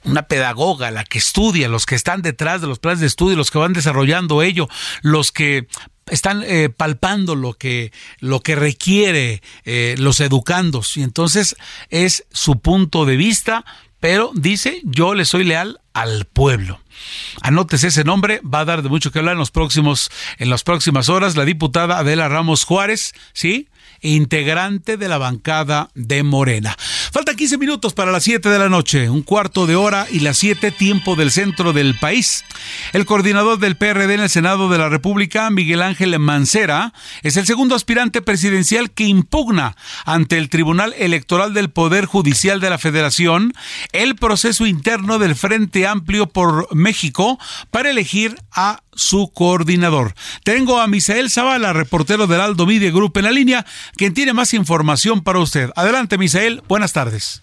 una pedagoga, la que estudia, los que están detrás de los planes de estudio, los que van desarrollando ello, los que están eh, palpando lo que, lo que requiere eh, los educandos y entonces es su punto de vista, pero dice yo le soy leal al pueblo. Anótese ese nombre, va a dar de mucho que hablar en los próximos, en las próximas horas, la diputada Adela Ramos Juárez, ¿sí? Integrante de la bancada de Morena. Faltan 15 minutos para las 7 de la noche, un cuarto de hora y las 7 tiempo del centro del país. El coordinador del PRD en el Senado de la República, Miguel Ángel Mancera, es el segundo aspirante presidencial que impugna ante el Tribunal Electoral del Poder Judicial de la Federación el proceso interno del Frente Amplio por México para elegir a su coordinador. Tengo a Misael Zavala, reportero del Aldo Media Group en la línea, quien tiene más información para usted. Adelante, Misael, buenas tardes.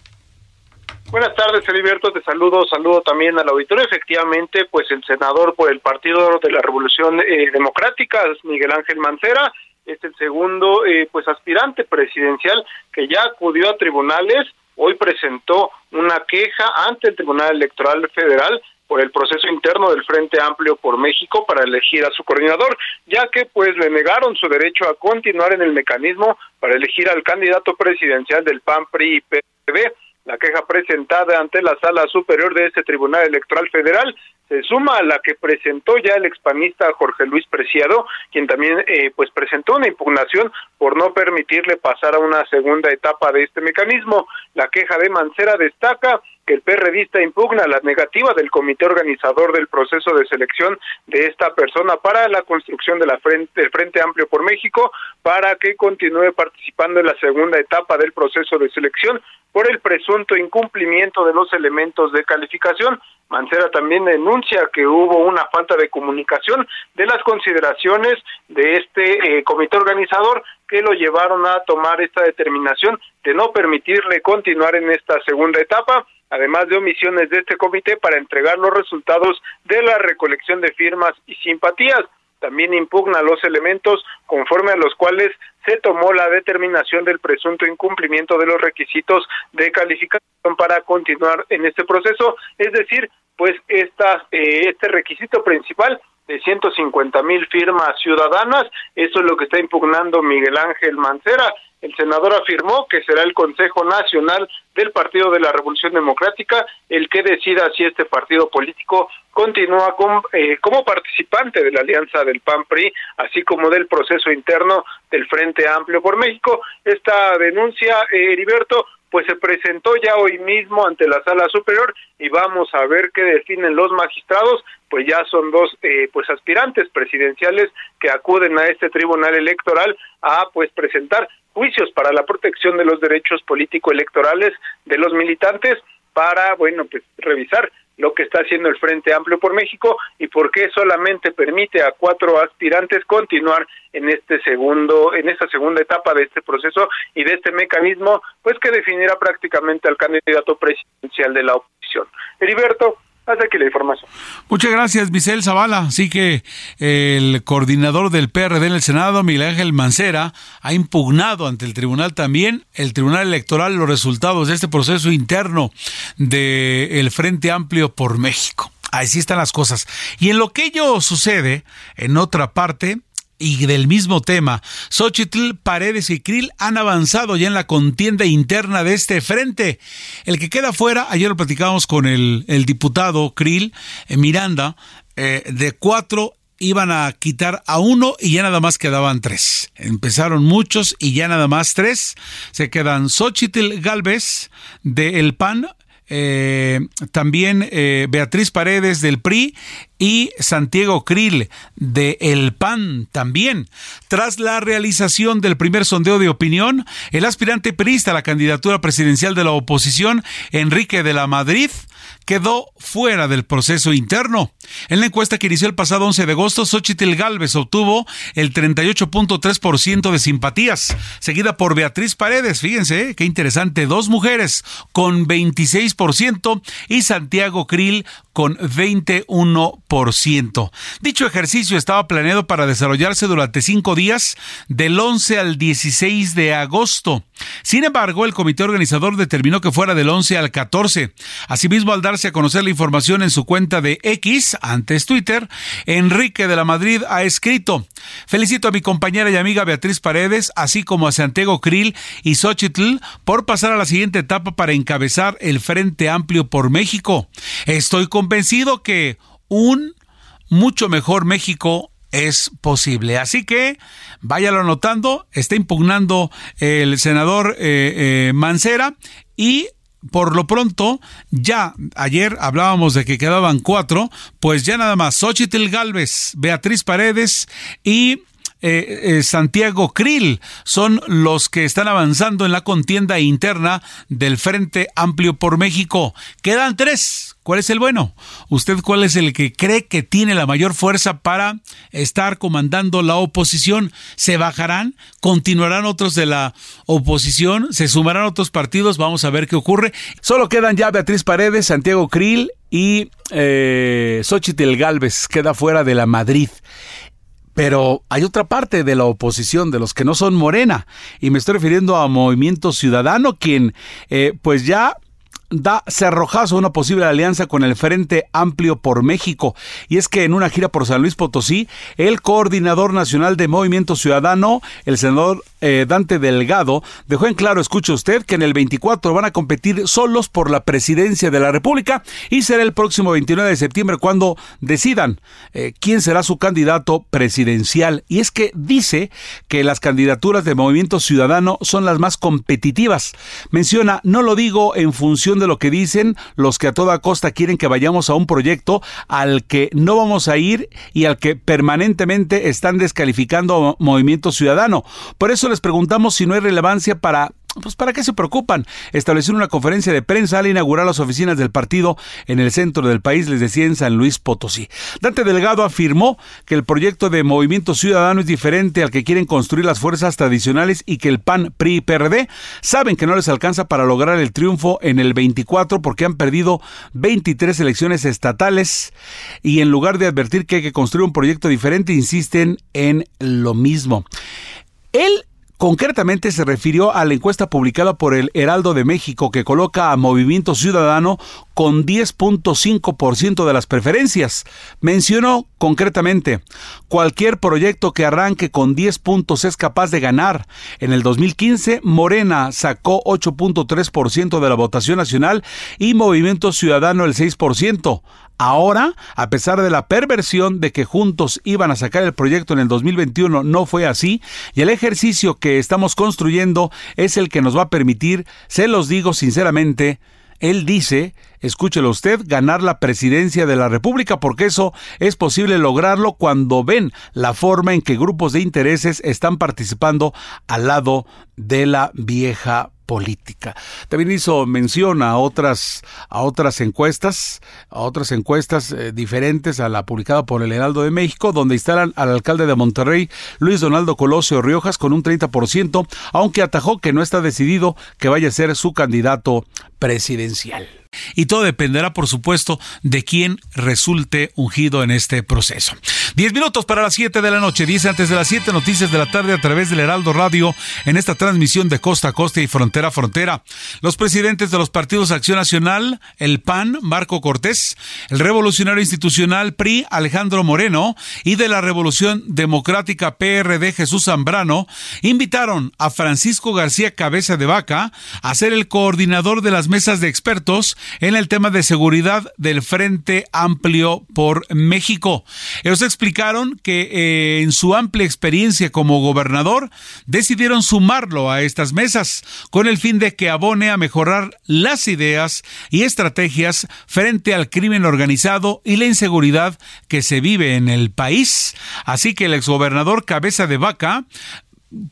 Buenas tardes, Heriberto, te saludo, saludo también al auditorio. Efectivamente, pues el senador por el Partido de la Revolución eh, Democrática, Miguel Ángel Mancera, es el segundo eh, pues aspirante presidencial que ya acudió a tribunales, hoy presentó una queja ante el Tribunal Electoral Federal por el proceso interno del Frente Amplio por México para elegir a su coordinador, ya que pues le negaron su derecho a continuar en el mecanismo para elegir al candidato presidencial del PAN PRI y PRD. La queja presentada ante la Sala Superior de este Tribunal Electoral Federal se suma a la que presentó ya el expanista Jorge Luis Preciado, quien también eh, pues presentó una impugnación por no permitirle pasar a una segunda etapa de este mecanismo. La queja de Mancera destaca que el PRDista impugna la negativa del comité organizador del proceso de selección de esta persona para la construcción de la frente, del Frente Amplio por México para que continúe participando en la segunda etapa del proceso de selección por el presunto incumplimiento de los elementos de calificación. Mancera también denuncia que hubo una falta de comunicación de las consideraciones de este eh, comité organizador que lo llevaron a tomar esta determinación de no permitirle continuar en esta segunda etapa además de omisiones de este comité para entregar los resultados de la recolección de firmas y simpatías. También impugna los elementos conforme a los cuales se tomó la determinación del presunto incumplimiento de los requisitos de calificación para continuar en este proceso, es decir, pues esta, eh, este requisito principal de 150 mil firmas ciudadanas, eso es lo que está impugnando Miguel Ángel Mancera, el senador afirmó que será el Consejo Nacional del Partido de la Revolución Democrática el que decida si este partido político continúa eh, como participante de la alianza del PAN-PRI, así como del proceso interno del Frente Amplio por México. Esta denuncia, eh, Heriberto, pues se presentó ya hoy mismo ante la sala superior y vamos a ver qué definen los magistrados, pues ya son dos eh, pues aspirantes presidenciales que acuden a este tribunal electoral a pues presentar juicios para la protección de los derechos político electorales de los militantes para bueno pues revisar lo que está haciendo el Frente Amplio por México y por qué solamente permite a cuatro aspirantes continuar en este segundo en esta segunda etapa de este proceso y de este mecanismo pues que definirá prácticamente al candidato presidencial de la oposición. Heriberto, hasta aquí la información. Muchas gracias, Michel Zavala. Así que el coordinador del PRD en el Senado, Miguel Ángel Mancera, ha impugnado ante el tribunal también, el Tribunal Electoral, los resultados de este proceso interno del Frente Amplio por México. Así están las cosas. Y en lo que ello sucede, en otra parte, y del mismo tema, Xochitl, Paredes y Krill han avanzado ya en la contienda interna de este frente. El que queda fuera, ayer lo platicábamos con el, diputado Krill, eh, Miranda, eh, de cuatro iban a quitar a uno y ya nada más quedaban tres. Empezaron muchos y ya nada más tres. Se quedan Xochitl Galvez de El PAN, eh, también Beatriz Paredes del PRI y Santiago Krill de El PAN también. Tras la realización del primer sondeo de opinión, el aspirante perista a la candidatura presidencial de la oposición, Enrique de la Madrid, quedó fuera del proceso interno. En la encuesta que inició el pasado 11 de agosto, Xochitl Galvez obtuvo el 38.3% de simpatías, seguida por Beatriz Paredes, fíjense, ¿eh? qué interesante, dos mujeres con 26% y Santiago Krill con 21%. Dicho ejercicio estaba planeado para desarrollarse durante cinco días, del 11 al 16 de agosto. Sin embargo, el comité organizador determinó que fuera del 11 al 14. Asimismo, al a conocer la información en su cuenta de X, antes Twitter, Enrique de la Madrid ha escrito: Felicito a mi compañera y amiga Beatriz Paredes, así como a Santiago Krill y Xochitl por pasar a la siguiente etapa para encabezar el Frente Amplio por México. Estoy convencido que un mucho mejor México es posible. Así que váyalo anotando, está impugnando el senador eh, eh, Mancera y por lo pronto, ya ayer hablábamos de que quedaban cuatro, pues ya nada más Xochitl Galvez, Beatriz Paredes y eh, eh, Santiago Krill son los que están avanzando en la contienda interna del Frente Amplio por México. Quedan tres. ¿Cuál es el bueno? ¿Usted cuál es el que cree que tiene la mayor fuerza para estar comandando la oposición? ¿Se bajarán? ¿Continuarán otros de la oposición? ¿Se sumarán otros partidos? Vamos a ver qué ocurre. Solo quedan ya Beatriz Paredes, Santiago Krill y eh, Xochitl Galvez. Queda fuera de la Madrid. Pero hay otra parte de la oposición, de los que no son morena, y me estoy refiriendo a Movimiento Ciudadano, quien eh, pues ya da cerrojazo a una posible alianza con el Frente Amplio por México. Y es que en una gira por San Luis Potosí, el coordinador nacional de Movimiento Ciudadano, el senador eh, Dante Delgado, dejó en claro, escuche usted, que en el 24 van a competir solos por la presidencia de la República y será el próximo 29 de septiembre cuando decidan eh, quién será su candidato presidencial. Y es que dice que las candidaturas de Movimiento Ciudadano son las más competitivas. Menciona, no lo digo en función de lo que dicen los que a toda costa quieren que vayamos a un proyecto al que no vamos a ir y al que permanentemente están descalificando Movimiento Ciudadano. Por eso les preguntamos si no hay relevancia para pues ¿para qué se preocupan? Establecer una conferencia de prensa al inaugurar las oficinas del partido en el centro del país, les decía en San Luis Potosí. Dante Delgado afirmó que el proyecto de Movimiento Ciudadano es diferente al que quieren construir las fuerzas tradicionales y que el PAN, PRI y PRD saben que no les alcanza para lograr el triunfo en el 24 porque han perdido 23 elecciones estatales y en lugar de advertir que hay que construir un proyecto diferente, insisten en lo mismo. Él Concretamente se refirió a la encuesta publicada por el Heraldo de México que coloca a Movimiento Ciudadano con 10.5% de las preferencias. Mencionó concretamente, cualquier proyecto que arranque con 10 puntos es capaz de ganar. En el 2015, Morena sacó 8.3% de la votación nacional y Movimiento Ciudadano el 6%. Ahora, a pesar de la perversión de que juntos iban a sacar el proyecto en el 2021, no fue así, y el ejercicio que estamos construyendo es el que nos va a permitir, se los digo sinceramente, él dice, escúchelo usted, ganar la presidencia de la República, porque eso es posible lograrlo cuando ven la forma en que grupos de intereses están participando al lado de la vieja política. También hizo mención a otras, a otras encuestas, a otras encuestas eh, diferentes a la publicada por el Heraldo de México, donde instalan al alcalde de Monterrey, Luis Donaldo Colosio Riojas, con un 30%, aunque atajó que no está decidido que vaya a ser su candidato presidencial. Y todo dependerá, por supuesto, de quién resulte ungido en este proceso. Diez minutos para las siete de la noche, diez antes de las siete noticias de la tarde a través del Heraldo Radio en esta transmisión de costa a costa y frontera a frontera. Los presidentes de los partidos Acción Nacional, el PAN, Marco Cortés, el Revolucionario Institucional PRI, Alejandro Moreno, y de la Revolución Democrática PRD, Jesús Zambrano, invitaron a Francisco García Cabeza de Vaca a ser el coordinador de las mesas de expertos en el tema de seguridad del Frente Amplio por México. Ellos explicaron que eh, en su amplia experiencia como gobernador decidieron sumarlo a estas mesas con el fin de que abone a mejorar las ideas y estrategias frente al crimen organizado y la inseguridad que se vive en el país. Así que el exgobernador Cabeza de Vaca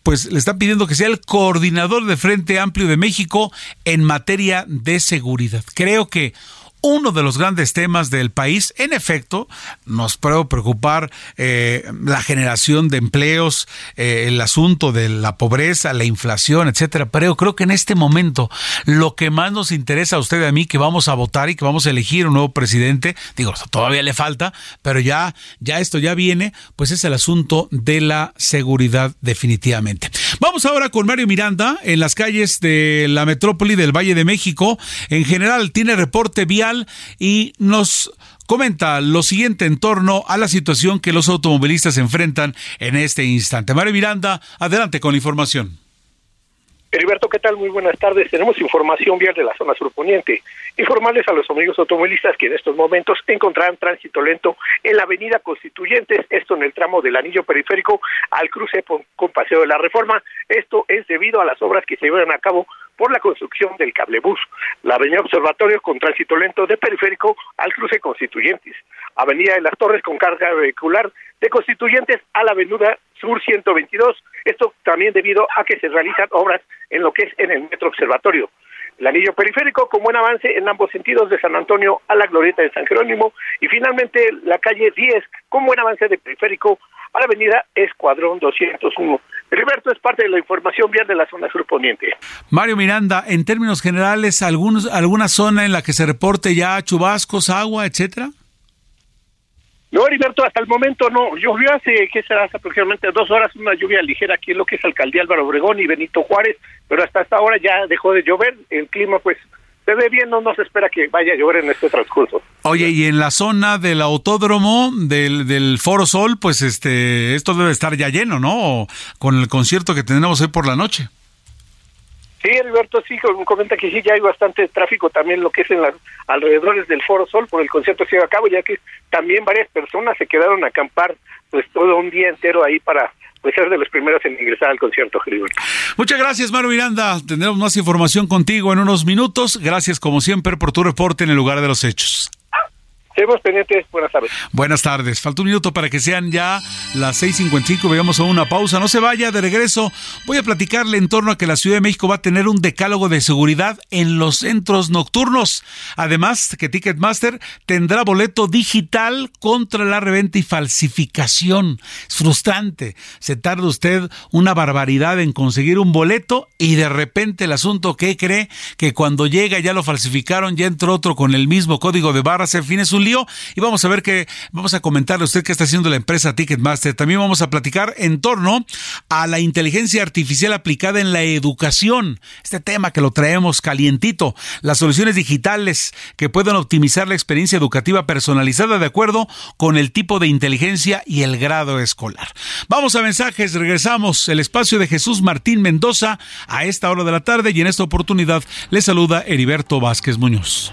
pues le están pidiendo que sea el coordinador de Frente Amplio de México en materia de seguridad. Creo que uno de los grandes temas del país. En efecto, nos puede preocupar eh, la generación de empleos, eh, el asunto de la pobreza, la inflación, etcétera. Pero creo que en este momento lo que más nos interesa a usted y a mí, que vamos a votar y que vamos a elegir un nuevo presidente, digo, todavía le falta, pero ya, ya esto ya viene, pues es el asunto de la seguridad definitivamente. Vamos ahora con Mario Miranda en las calles de la metrópoli del Valle de México. En general, tiene reporte y nos comenta lo siguiente en torno a la situación que los automovilistas enfrentan en este instante. Mario Miranda, adelante con la información. Heriberto, ¿qué tal? Muy buenas tardes. Tenemos información vial de la zona surponiente. Informarles a los amigos automovilistas que en estos momentos encontrarán tránsito lento en la avenida Constituyentes, esto en el tramo del anillo periférico al cruce con Paseo de la Reforma. Esto es debido a las obras que se llevan a cabo por la construcción del cablebús. La avenida Observatorio con tránsito lento de periférico al cruce Constituyentes. Avenida de las Torres con carga vehicular de Constituyentes a la avenida Sur 122. Esto también debido a que se realizan obras en lo que es en el Metro Observatorio. El anillo periférico con buen avance en ambos sentidos de San Antonio a la Glorieta de San Jerónimo y finalmente la calle 10 con buen avance de periférico a la avenida Escuadrón 201. Heriberto es parte de la información vial de la zona surponiente. Mario Miranda, en términos generales, ¿alguna zona en la que se reporte ya chubascos, agua, etcétera? No, Heriberto, hasta el momento no. Llovió hace, ¿qué será? Hace aproximadamente dos horas una lluvia ligera aquí en lo que es Alcaldía Álvaro Obregón y Benito Juárez, pero hasta esta hora ya dejó de llover. El clima, pues, se ve bien, no, se espera que vaya a llover en este transcurso. Oye, y en la zona del autódromo del, del Foro Sol, pues, este, esto debe estar ya lleno, ¿no? Con el concierto que tenemos hoy por la noche. Sí, Alberto, sí, comenta que sí, ya hay bastante tráfico también lo que es en las alrededores del Foro Sol por el concierto que se lleva a cabo, ya que también varias personas se quedaron a acampar pues todo un día entero ahí para pues ser de los primeros en ingresar al concierto, Gilberto. Muchas gracias, Mario Miranda. Tendremos más información contigo en unos minutos. Gracias, como siempre, por tu reporte en el lugar de los hechos. Seguimos pendientes. Buenas tardes. Buenas tardes. Falta un minuto para que sean ya las 6.55. Veamos a una pausa. No se vaya de regreso. Voy a platicarle en torno a que la Ciudad de México va a tener un decálogo de seguridad en los centros nocturnos. Además, que Ticketmaster tendrá boleto digital contra la reventa y falsificación. Es frustrante. Se tarda usted una barbaridad en conseguir un boleto y de repente el asunto que cree que cuando llega ya lo falsificaron, ya entró otro con el mismo código de barras. En fin, es un y vamos a ver que vamos a comentarle a usted qué está haciendo la empresa Ticketmaster. También vamos a platicar en torno a la inteligencia artificial aplicada en la educación. Este tema que lo traemos calientito, las soluciones digitales que pueden optimizar la experiencia educativa personalizada de acuerdo con el tipo de inteligencia y el grado escolar. Vamos a mensajes, regresamos el espacio de Jesús Martín Mendoza a esta hora de la tarde y en esta oportunidad le saluda Heriberto Vázquez Muñoz.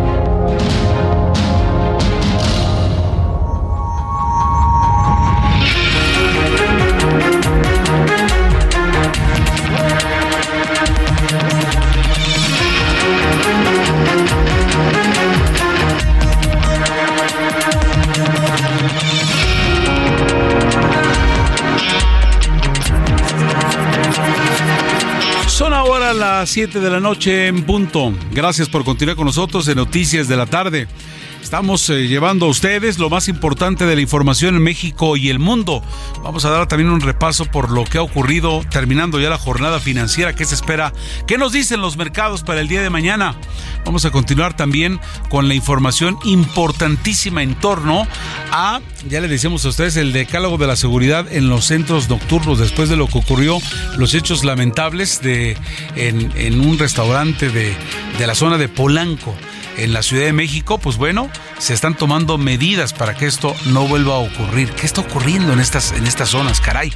Las 7 de la noche en punto. Gracias por continuar con nosotros en Noticias de la Tarde. Estamos eh, llevando a ustedes lo más importante de la información en México y el mundo. Vamos a dar también un repaso por lo que ha ocurrido terminando ya la jornada financiera. ¿Qué se espera? ¿Qué nos dicen los mercados para el día de mañana? Vamos a continuar también con la información importantísima en torno a, ya le decíamos a ustedes, el decálogo de la seguridad en los centros nocturnos después de lo que ocurrió, los hechos lamentables de, en, en un restaurante de, de la zona de Polanco en la Ciudad de México, pues bueno, se están tomando medidas para que esto no vuelva a ocurrir. ¿Qué está ocurriendo en estas, en estas zonas, caray?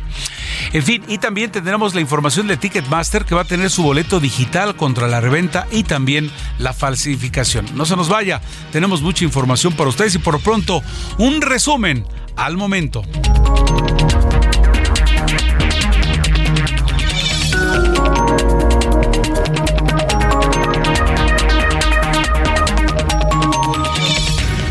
En fin, y también tendremos la información de Ticketmaster que va a tener su boleto digital contra la reventa y también la falsificación. No se nos vaya, tenemos mucha información para ustedes y por pronto un resumen al momento.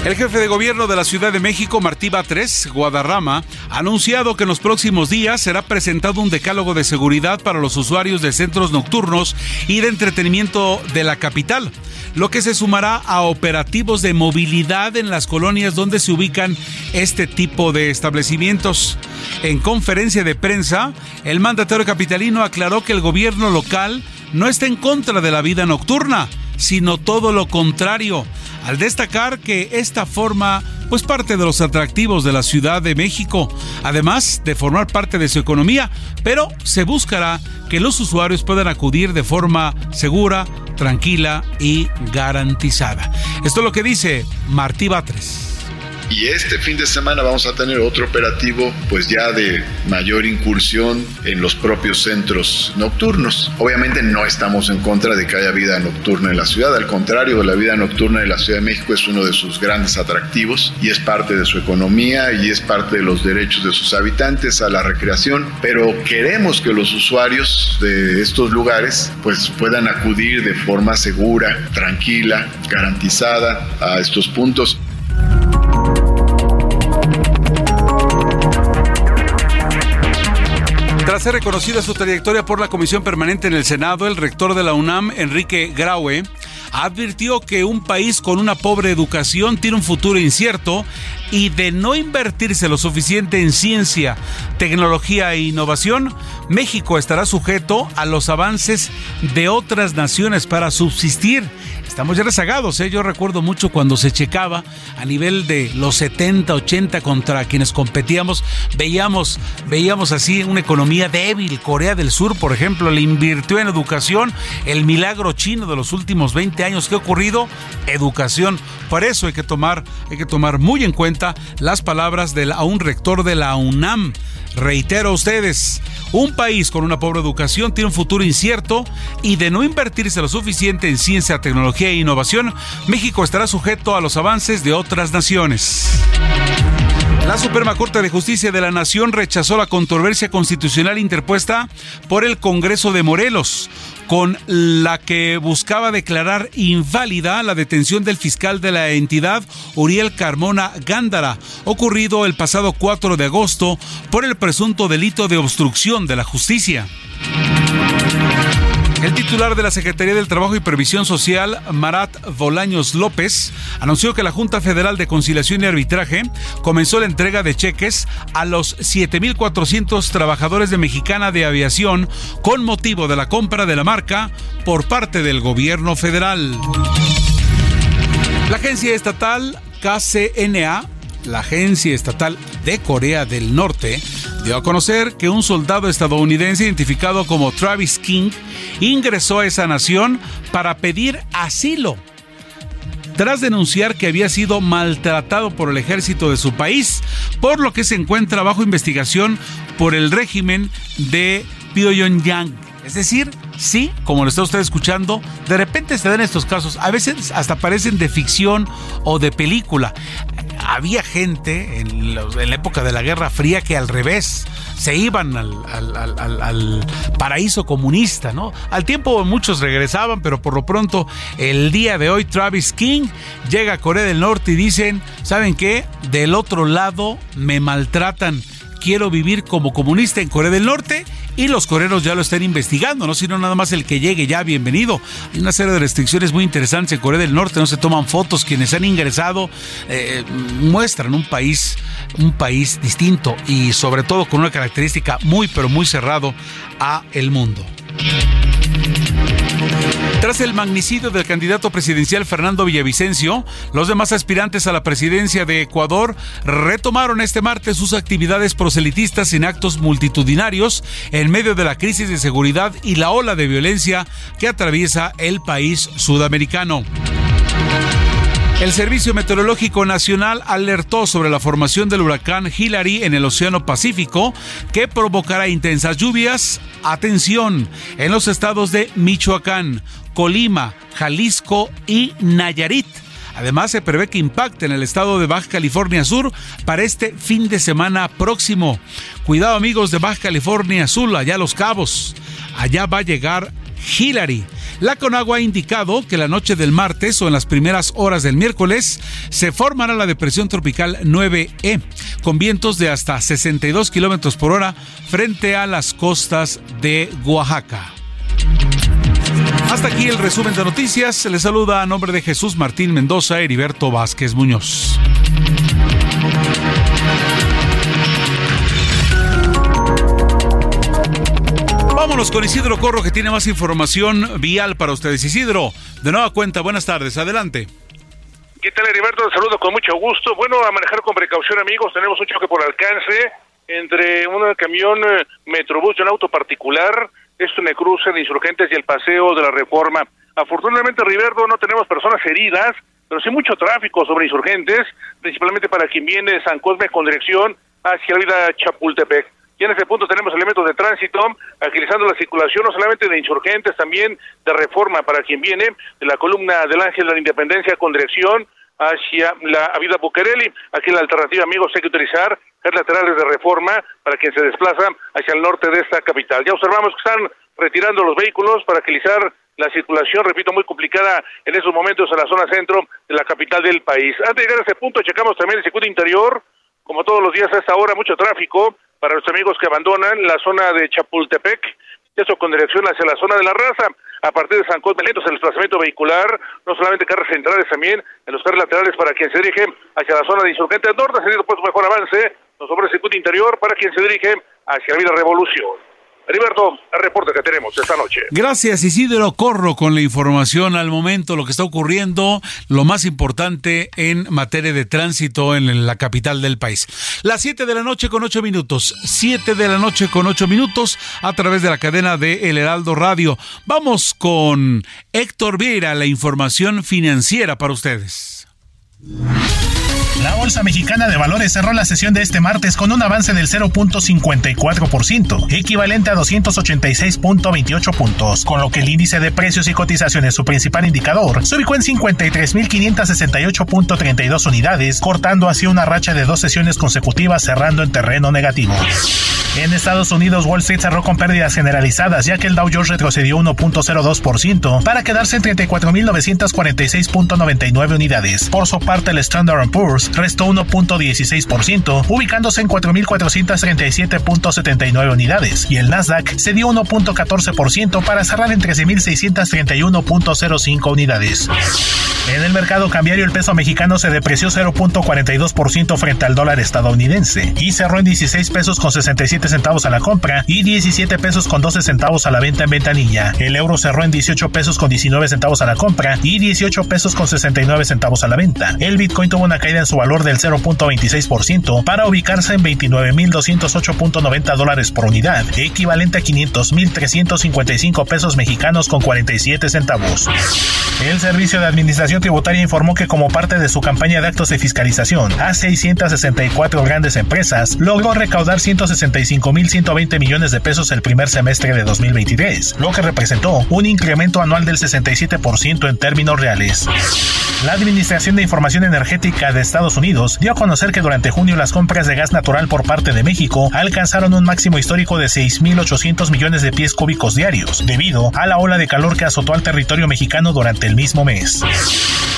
El jefe de gobierno de la Ciudad de México, Martí Batres Guadarrama, ha anunciado que en los próximos días será presentado un decálogo de seguridad para los usuarios de centros nocturnos y de entretenimiento de la capital, lo que se sumará a operativos de movilidad en las colonias donde se ubican este tipo de establecimientos. En conferencia de prensa, el mandatario capitalino aclaró que el gobierno local no está en contra de la vida nocturna, sino todo lo contrario al destacar que esta forma pues parte de los atractivos de la Ciudad de México, además de formar parte de su economía, pero se buscará que los usuarios puedan acudir de forma segura, tranquila y garantizada. Esto es lo que dice Martí Batres. Y este fin de semana vamos a tener otro operativo pues ya de mayor incursión en los propios centros nocturnos. Obviamente no estamos en contra de que haya vida nocturna en la ciudad, al contrario, la vida nocturna en la Ciudad de México es uno de sus grandes atractivos y es parte de su economía y es parte de los derechos de sus habitantes a la recreación, pero queremos que los usuarios de estos lugares pues puedan acudir de forma segura, tranquila, garantizada a estos puntos. Ser reconocida su trayectoria por la Comisión Permanente en el Senado, el rector de la UNAM, Enrique Graue, advirtió que un país con una pobre educación tiene un futuro incierto y de no invertirse lo suficiente en ciencia, tecnología e innovación, México estará sujeto a los avances de otras naciones para subsistir. Estamos ya rezagados, ¿eh? yo recuerdo mucho cuando se checaba a nivel de los 70, 80 contra quienes competíamos, veíamos, veíamos así una economía débil. Corea del Sur, por ejemplo, le invirtió en educación el milagro chino de los últimos 20 años. ¿Qué ha ocurrido? Educación. Por eso hay que tomar, hay que tomar muy en cuenta las palabras de a un rector de la UNAM. Reitero a ustedes, un país con una pobre educación tiene un futuro incierto y de no invertirse lo suficiente en ciencia, tecnología e innovación, México estará sujeto a los avances de otras naciones. La Suprema Corte de Justicia de la Nación rechazó la controversia constitucional interpuesta por el Congreso de Morelos, con la que buscaba declarar inválida la detención del fiscal de la entidad, Uriel Carmona Gándara, ocurrido el pasado 4 de agosto por el presunto delito de obstrucción de la justicia. El titular de la Secretaría del Trabajo y Previsión Social, Marat Bolaños López, anunció que la Junta Federal de Conciliación y Arbitraje comenzó la entrega de cheques a los 7.400 trabajadores de Mexicana de Aviación con motivo de la compra de la marca por parte del gobierno federal. La agencia estatal KCNA la agencia estatal de Corea del Norte dio a conocer que un soldado estadounidense identificado como Travis King ingresó a esa nación para pedir asilo tras denunciar que había sido maltratado por el ejército de su país, por lo que se encuentra bajo investigación por el régimen de Pyongyang. Es decir, sí, como lo está usted escuchando, de repente se dan estos casos, a veces hasta parecen de ficción o de película. Había gente en, la época de la Guerra Fría que al revés se iban al, paraíso comunista, ¿no? Al tiempo muchos regresaban, pero por lo pronto el día de hoy Travis King llega a Corea del Norte y dicen, ¿saben qué? Del otro lado me maltratan quiero vivir como comunista en Corea del Norte y los coreanos ya lo están investigando, no sino nada más el que llegue ya bienvenido. Hay una serie de restricciones muy interesantes en Corea del Norte, no se toman fotos, quienes han ingresado eh, muestran un país, un país distinto y sobre todo con una característica muy pero muy cerrado a el mundo. Tras el magnicidio del candidato presidencial Fernando Villavicencio, los demás aspirantes a la presidencia de Ecuador retomaron este martes sus actividades proselitistas en actos multitudinarios en medio de la crisis de seguridad y la ola de violencia que atraviesa el país sudamericano. El Servicio Meteorológico Nacional alertó sobre la formación del huracán Hillary en el Océano Pacífico que provocará intensas lluvias, atención, en los estados de Michoacán, Colima, Jalisco y Nayarit. Además, se prevé que impacte en el estado de Baja California Sur para este fin de semana próximo. Cuidado amigos de Baja California Sur, allá Los Cabos. Allá va a llegar Hillary. La Conagua ha indicado que la noche del martes o en las primeras horas del miércoles se formará la depresión tropical 9E, con vientos de hasta 62 kilómetros por hora frente a las costas de Oaxaca. Hasta aquí el resumen de noticias. Se le saluda a nombre de Jesús Martín Mendoza, Heriberto Vázquez Muñoz. Vámonos con Isidro Corro que tiene más información vial para ustedes. Isidro, de nueva cuenta, buenas tardes, adelante. ¿Qué tal, Heriberto? Saludo con mucho gusto. Bueno, a manejar con precaución, amigos. Tenemos un choque por alcance entre un camión eh, Metrobús y un auto particular esto cruce de Insurgentes y el Paseo de la Reforma. Afortunadamente, Riverdo, no tenemos personas heridas, pero sí mucho tráfico sobre Insurgentes, principalmente para quien viene de San Cosme con dirección hacia la vida Chapultepec. Y en ese punto tenemos elementos de tránsito agilizando la circulación no solamente de insurgentes, también de reforma para quien viene de la columna del Ángel de la Independencia con dirección hacia la Avenida Bucareli. Aquí la alternativa, amigos, hay que utilizar es laterales de reforma para quien se desplaza hacia el norte de esta capital. Ya observamos que están retirando los vehículos para agilizar la circulación, repito, muy complicada en esos momentos en la zona centro de la capital del país. Antes de llegar a ese punto, checamos también el circuito interior, como todos los días a esta hora, mucho tráfico para los amigos que abandonan la zona de Chapultepec, eso con dirección hacia la zona de la raza a partir de San Cosme Lentos, el desplazamiento vehicular, no solamente carros centrales, también en los carros laterales para quien se dirige hacia la zona de Insurgentes Norte, ha tenido pues mejor avance, nos ofrece circuito interior para quien se dirige hacia la vida Revolución. Heriberto, el reporte que tenemos esta noche. Gracias, Isidro. Corro con la información al momento, lo que está ocurriendo, lo más importante en materia de tránsito en la capital del país. Las 7 de la noche con 8 minutos. 7 de la noche con 8 minutos a través de la cadena de El Heraldo Radio. Vamos con Héctor Vieira, la información financiera para ustedes. La Bolsa Mexicana de Valores cerró la sesión de este martes con un avance del 0.54%, equivalente a 286.28 puntos, con lo que el índice de precios y cotizaciones, su principal indicador, se ubicó en 53.568.32 unidades, cortando así una racha de dos sesiones consecutivas cerrando en terreno negativo. En Estados Unidos, Wall Street cerró con pérdidas generalizadas, ya que el Dow Jones retrocedió 1.02% para quedarse en 34.946.99 unidades. Por su parte, el Standard Poor's restó 1.16%, ubicándose en 4.437.79 unidades, y el Nasdaq cedió 1.14% para cerrar en 13.631.05 unidades. En el mercado cambiario, el peso mexicano se depreció 0.42% frente al dólar estadounidense y cerró en 16 pesos con 67 centavos a la compra y 17 pesos con 12 centavos a la venta en ventanilla. El euro cerró en 18 pesos con 19 centavos a la compra y 18 pesos con 69 centavos a la venta. El Bitcoin tuvo una caída en su valor del 0.26% para ubicarse en 29.208.90 dólares por unidad, equivalente a 500.355 pesos mexicanos con 47 centavos. El Servicio de Administración Tributaria informó que como parte de su campaña de actos de fiscalización a 664 grandes empresas, logró recaudar 165.120 millones de pesos el primer semestre de 2023, lo que representó un incremento anual del 67% en términos reales. La Administración de Información Energética de Estados Unidos dio a conocer que durante junio las compras de gas natural por parte de México alcanzaron un máximo histórico de 6.800 millones de pies cúbicos diarios, debido a la ola de calor que azotó al territorio mexicano durante el mismo mes.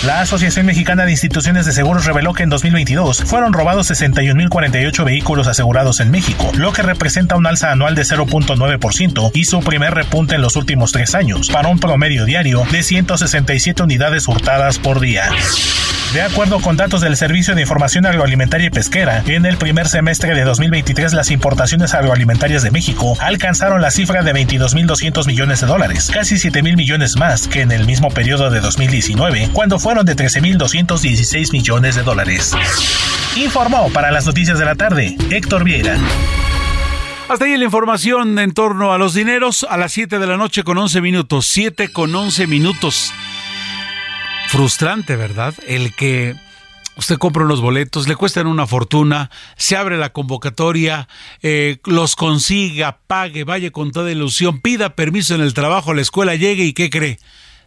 La Asociación Mexicana de Instituciones de Seguros reveló que en 2022 fueron robados 61.048 vehículos asegurados en México, lo que representa un alza anual de 0.9% y su primer repunte en los últimos tres años, para un promedio diario de 167 unidades hurtadas por día. De acuerdo con datos del Servicio de Información Agroalimentaria y Pesquera, en el primer semestre de 2023 las importaciones agroalimentarias de México alcanzaron la cifra de 22.200 millones de dólares, casi 7.000 millones más que en el mismo periodo de 2019, cuando fueron de 13.216 millones de dólares. Informó para las noticias de la tarde Héctor Vieira. Hasta ahí la información en torno a los dineros a las 7 de la noche con 11 minutos. 7 con 11 minutos. Frustrante, ¿verdad? El que usted compra unos boletos, le cuestan una fortuna, se abre la convocatoria, eh, los consiga, pague, vaya con toda ilusión, pida permiso en el trabajo, la escuela llegue y ¿qué cree?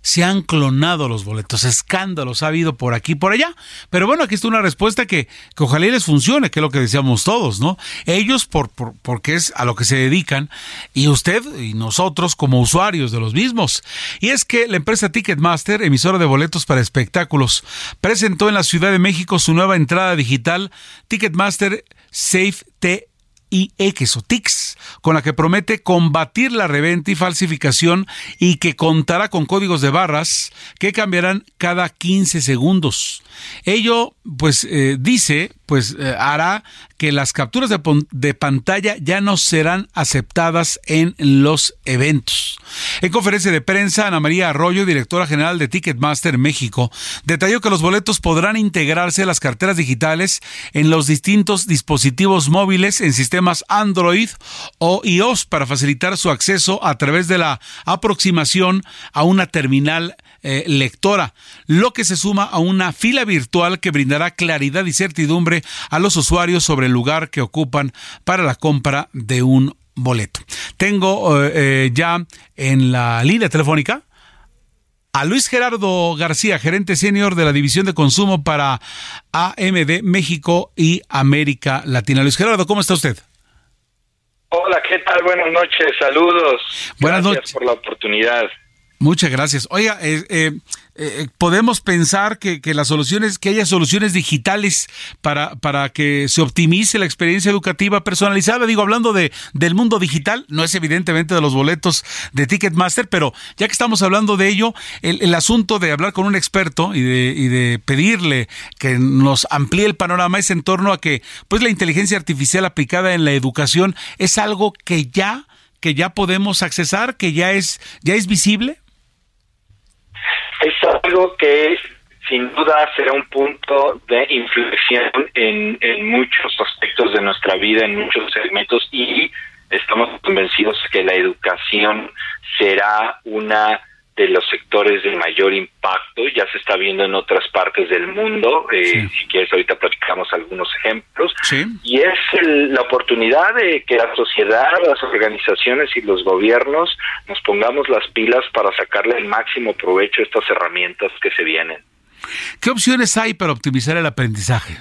Se han clonado los boletos, escándalos ha habido por aquí y por allá. Pero bueno, aquí está una respuesta que, que ojalá les funcione, que es lo que decíamos todos, ¿no? Ellos por, por, porque es a lo que se dedican y usted y nosotros como usuarios de los mismos. Y es que la empresa Ticketmaster, emisora de boletos para espectáculos, presentó en la Ciudad de México su nueva entrada digital Ticketmaster Safe T y X o TIX, con la que promete combatir la reventa y falsificación y que contará con códigos de barras que cambiarán cada 15 segundos. Ello, pues, eh, dice, pues, eh, hará que las capturas de, de, pantalla ya no serán aceptadas en los eventos. En conferencia de prensa, Ana María Arroyo, directora general de Ticketmaster México, detalló que los boletos podrán integrarse a las carteras digitales en los distintos dispositivos móviles en sistemas Android o iOS para facilitar su acceso a través de la aproximación a una terminal eh, lectora, lo que se suma a una fila virtual que brindará claridad y certidumbre a los usuarios sobre el lugar que ocupan para la compra de un boleto. Tengo eh, eh, ya en la línea telefónica a Luis Gerardo García, gerente senior de la División de Consumo para AMD México y América Latina. Luis Gerardo, ¿cómo está usted? Hola, ¿qué tal? Buenas noches, saludos. Buenas Gracias noches. por la oportunidad. Muchas gracias. Oiga, eh, eh, eh, podemos pensar que, que, las soluciones, que haya soluciones digitales para, para que se optimice la experiencia educativa personalizada. Digo, hablando de, del mundo digital, no es evidentemente de los boletos de Ticketmaster, pero ya que estamos hablando de ello, el, el asunto de hablar con un experto y de, y de pedirle que nos amplíe el panorama es en torno a que, pues, la inteligencia artificial aplicada en la educación es algo que ya que ya podemos accesar, que ya es ya es visible que sin duda será un punto de inflexión en, en, muchos aspectos de nuestra vida, en muchos segmentos y estamos convencidos que la educación será una de los sectores de mayor impacto, ya se está viendo en otras partes del mundo, eh, sí. si quieres ahorita platicamos algunos ejemplos, sí. y es el, la oportunidad de que la sociedad, las organizaciones y los gobiernos nos pongamos las pilas para sacarle el máximo provecho a estas herramientas que se vienen. ¿Qué opciones hay para optimizar el aprendizaje?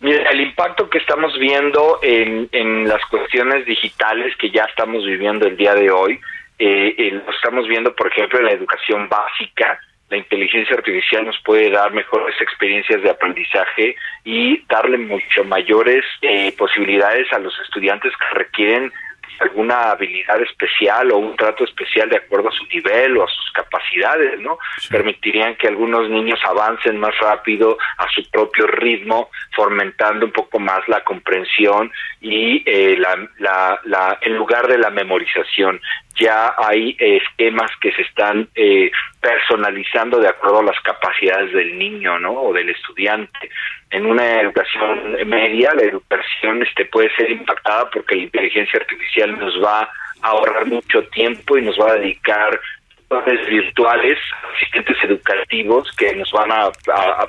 Mira, el impacto que estamos viendo en, en las cuestiones digitales que ya estamos viviendo el día de hoy, eh, eh, lo estamos viendo, por ejemplo, en la educación básica. La inteligencia artificial nos puede dar mejores experiencias de aprendizaje y darle mucho mayores eh, posibilidades a los estudiantes que requieren alguna habilidad especial o un trato especial de acuerdo a su nivel o a sus capacidades, ¿no? Sí. Permitirían que algunos niños avancen más rápido a su propio ritmo, fomentando un poco más la comprensión y eh, la, la, la, en lugar de la memorización ya hay esquemas que se están eh, personalizando de acuerdo a las capacidades del niño, ¿no? O del estudiante. En una educación media, la educación este puede ser impactada porque la inteligencia artificial nos va a ahorrar mucho tiempo y nos va a dedicar virtuales, asistentes educativos que nos van a,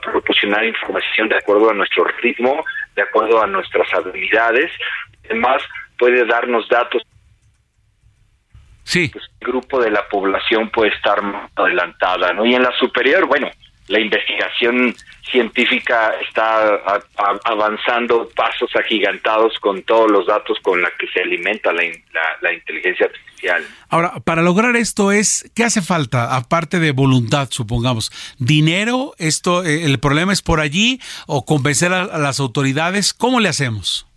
proporcionar información de acuerdo a nuestro ritmo, de acuerdo a nuestras habilidades. Además, puede darnos datos. Sí. Pues, el grupo de la población puede estar más adelantada, ¿no? Y en la superior, bueno, la investigación científica está avanzando pasos agigantados con todos los datos con los que se alimenta la, inteligencia artificial. Ahora, para lograr esto es, ¿qué hace falta? Aparte de voluntad, supongamos. ¿Dinero? esto eh, ¿El problema es por allí? ¿O convencer a las autoridades? ¿Cómo le hacemos?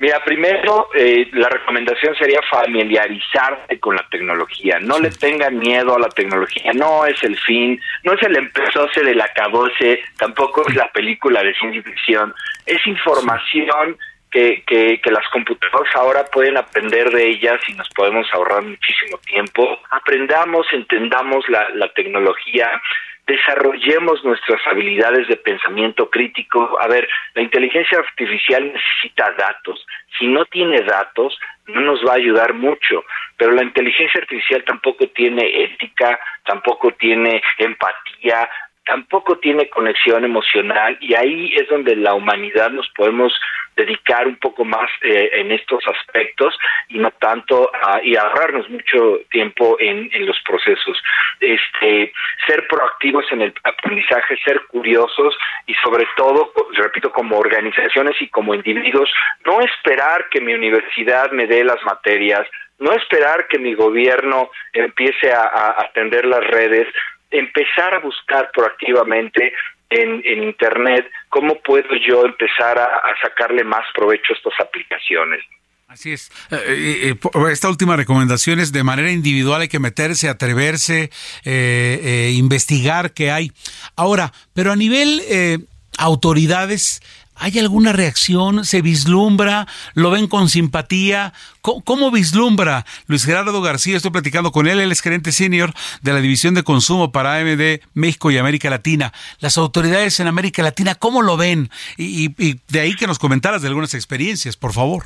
Mira, primero eh, la recomendación sería familiarizarse con la tecnología. No le tengan miedo a la tecnología. No es el fin, no es el empezóse del acabose, tampoco es la película de ciencia ficción. Es información que, que, que las computadoras ahora pueden aprender de ellas y nos podemos ahorrar muchísimo tiempo. Aprendamos, entendamos la, la tecnología, desarrollemos nuestras habilidades de pensamiento crítico. A ver, la inteligencia artificial necesita datos. Si no tiene datos, no nos va a ayudar mucho. Pero la inteligencia artificial tampoco tiene ética, tampoco tiene empatía, tampoco tiene conexión emocional y ahí es donde la humanidad nos podemos dedicar un poco más eh, en estos aspectos y no tanto a, y ahorrarnos mucho tiempo en, en los procesos. Este, ser proactivos en el aprendizaje, ser curiosos y sobre todo, repito, como organizaciones y como individuos, no esperar que mi universidad me dé las materias, no esperar que mi gobierno empiece a, a atender las redes, empezar a buscar proactivamente en, Internet cómo puedo yo empezar a, sacarle más provecho a estas aplicaciones. Así es. Eh, eh, eh, esta última recomendación es de manera individual hay que meterse, atreverse, investigar qué hay. Ahora, pero a nivel autoridades, ¿Hay alguna reacción? ¿Se vislumbra? ¿Lo ven con simpatía? ¿Cómo, vislumbra Luis Gerardo García? Estoy platicando con él, él es gerente senior de la División de Consumo para AMD México y América Latina. Las autoridades en América Latina, ¿cómo lo ven? Y, de ahí que nos comentaras de algunas experiencias, por favor.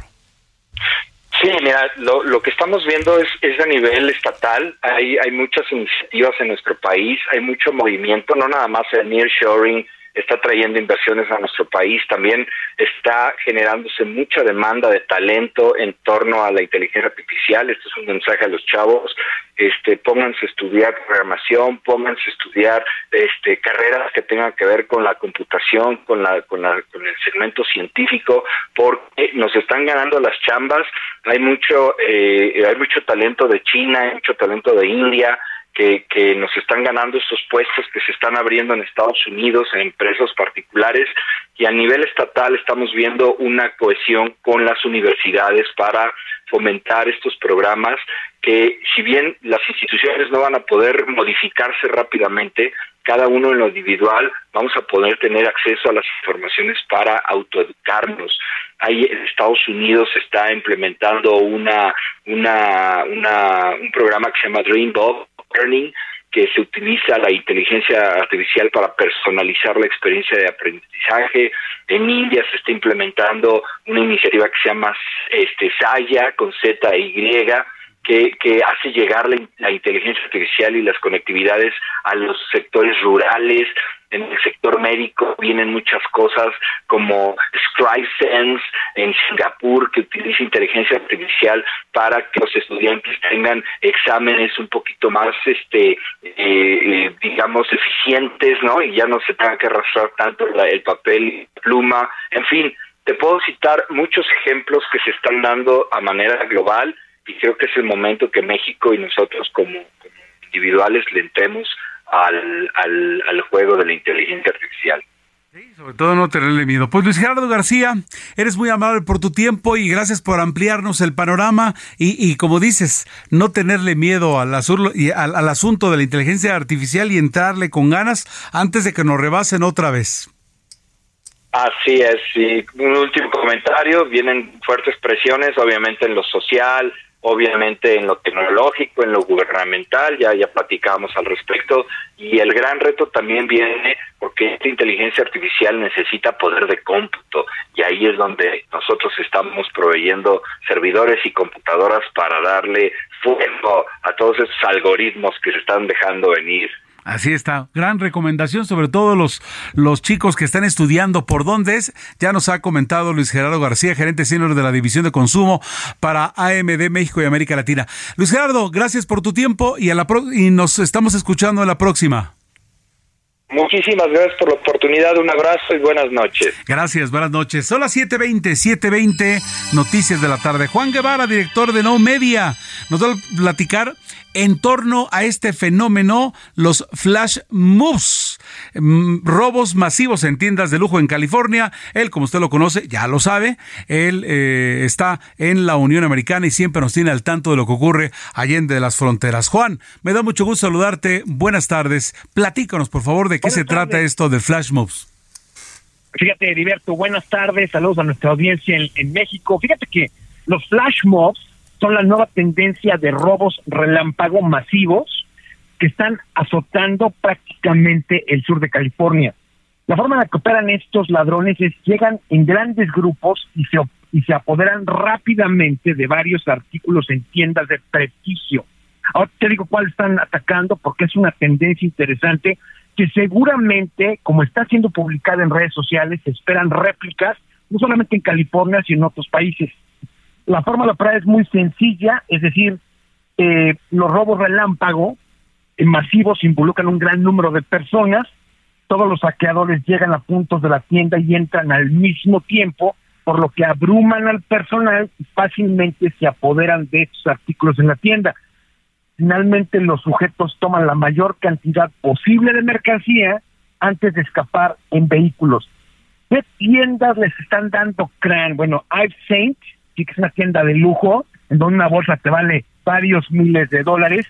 Sí, mira, lo, que estamos viendo es, es, a nivel estatal. Hay, hay muchas iniciativas en nuestro país, hay mucho movimiento, no nada más el nearshoring, está trayendo inversiones a nuestro país, también está generándose mucha demanda de talento en torno a la inteligencia artificial. Este es un mensaje a los chavos, este, pónganse a estudiar programación, pónganse a estudiar este, carreras que tengan que ver con la computación, con, la, con, la, con el segmento científico, porque nos están ganando las chambas. Hay mucho, eh, hay mucho talento de China, hay mucho talento de India, que, nos están ganando estos puestos que se están abriendo en Estados Unidos, en empresas particulares, y a nivel estatal estamos viendo una cohesión con las universidades para fomentar estos programas que si bien las instituciones no van a poder modificarse rápidamente, cada uno en lo individual vamos a poder tener acceso a las informaciones para autoeducarnos. Ahí en Estados Unidos se está implementando una, un programa que se llama Dreambox, Learning, que se utiliza la inteligencia artificial para personalizar la experiencia de aprendizaje. En India se está implementando una iniciativa que se llama este, Saya con Z Y, que hace llegar la, inteligencia artificial y las conectividades a los sectores rurales, en el sector médico vienen muchas cosas como ScribeSense en Singapur que utiliza inteligencia artificial para que los estudiantes tengan exámenes un poquito más este eh, eh, digamos eficientes no y ya no se tenga que arrastrar tanto el papel pluma. En fin te puedo citar muchos ejemplos que se están dando a manera global y creo que es el momento que México y nosotros como, individuales le entremos al, al, juego de la inteligencia artificial. Sí, sobre todo no tenerle miedo. Pues Luis Gerardo García, eres muy amable por tu tiempo y gracias por ampliarnos el panorama y, y como dices, no tenerle miedo al, y al, al, asunto de la inteligencia artificial y entrarle con ganas antes de que nos rebasen otra vez. Así es, y un último comentario, vienen fuertes presiones, obviamente en lo social, obviamente en lo tecnológico, en lo gubernamental, ya, ya platicábamos al respecto, y el gran reto también viene porque esta inteligencia artificial necesita poder de cómputo, y ahí es donde nosotros estamos proveyendo servidores y computadoras para darle fuego a todos esos algoritmos que se están dejando venir Así está. Gran recomendación, sobre todo los, los chicos que están estudiando por dónde es. Ya nos ha comentado Luis Gerardo García, gerente senior de la División de Consumo para AMD México y América Latina. Luis Gerardo, gracias por tu tiempo y, a la y nos estamos escuchando en la próxima. Muchísimas gracias por la oportunidad, un abrazo y buenas noches. Gracias, buenas noches. Son las 7.20, 7.20, noticias de la tarde. Juan Guevara, director de No Media, nos va a platicar en torno a este fenómeno, los flash moves, mm, robos masivos en tiendas de lujo en California. Él, como usted lo conoce, ya lo sabe, él eh, está en la Unión Americana y siempre nos tiene al tanto de lo que ocurre allende de las fronteras. Juan, me da mucho gusto saludarte. Buenas tardes. Platícanos, por favor, de qué se trata esto de flash moves. Fíjate, Heriberto, buenas tardes, saludos a nuestra audiencia en, en México. Fíjate que los flash mobs son la nueva tendencia de robos relámpago masivos que están azotando prácticamente el sur de California. La forma en la que operan estos ladrones es llegan en grandes grupos y se, y se apoderan rápidamente de varios artículos en tiendas de prestigio. Ahora te digo cuál están atacando porque es una tendencia interesante que seguramente, como está siendo publicada en redes sociales, se esperan réplicas, no solamente en California, sino en otros países. La forma de operar es muy sencilla, es decir, eh, los robos relámpago masivos involucran un gran número de personas, todos los saqueadores llegan a puntos de la tienda y entran al mismo tiempo, por lo que abruman al personal y fácilmente se apoderan de estos artículos en la tienda. Finalmente los sujetos toman la mayor cantidad posible de mercancía antes de escapar en vehículos. ¿Qué tiendas les están dando crán? Bueno, I've Saint que es una tienda de lujo, en donde una bolsa te vale varios miles de dólares.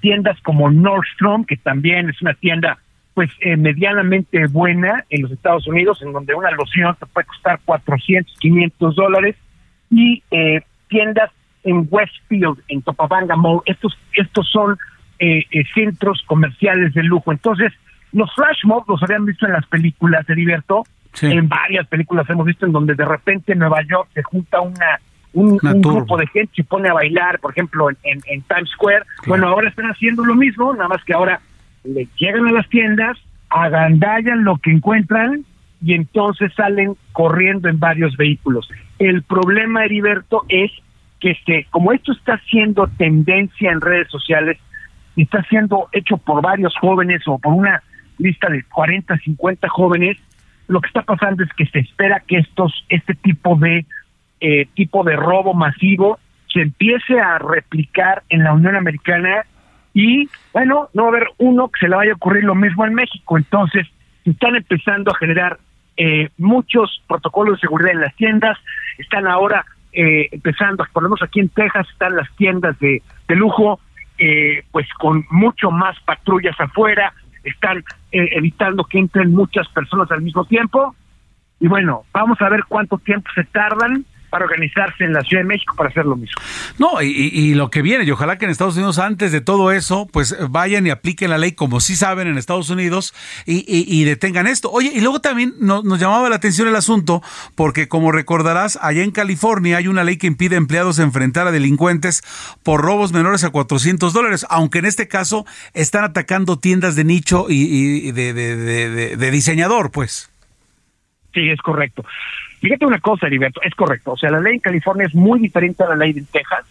Tiendas como Nordstrom, que también es una tienda pues eh, medianamente buena en los Estados Unidos, en donde una loción te puede costar 400, 500 dólares. Y eh, tiendas en Westfield, en Topabanga Mall, estos, estos son eh, centros comerciales de lujo. Entonces, los flash mobs los habían visto en las películas, de Heriberto, en varias películas hemos visto en donde de repente en Nueva York se junta una un, grupo de gente y se pone a bailar, por ejemplo, en, Times Square. Bueno, ahora están haciendo lo mismo, nada más que ahora le llegan a las tiendas, agandallan lo que encuentran y entonces salen corriendo en varios vehículos. El problema, Heriberto, es que este, como esto está siendo tendencia en redes sociales, está siendo hecho por varios jóvenes o por una lista de 40, 50 jóvenes, lo que está pasando es que se espera que estos, este tipo de eh, tipo de robo masivo se empiece a replicar en la Unión Americana y bueno, no va a haber uno que se le vaya a ocurrir lo mismo en México. Entonces, se están empezando a generar eh, muchos protocolos de seguridad en las tiendas, están ahora eh, empezando, por lo aquí en Texas están las tiendas de, de lujo, eh, pues con mucho más patrullas afuera, están eh, evitando que entren muchas personas al mismo tiempo. Y bueno, vamos a ver cuánto tiempo se tardan para organizarse en la Ciudad de México para hacer lo mismo. No, y, lo que viene, y ojalá que en Estados Unidos antes de todo eso, pues vayan y apliquen la ley como sí saben en Estados Unidos y, detengan esto. Oye, y luego también nos llamaba la atención el asunto porque como recordarás, allá en California hay una ley que impide a empleados enfrentar a delincuentes por robos menores a 400 dólares, aunque en este caso están atacando tiendas de nicho y, de, de diseñador, pues. Sí, es correcto. Fíjate una cosa, Heriberto, es correcto. O sea, la ley en California es muy diferente a la ley de Texas.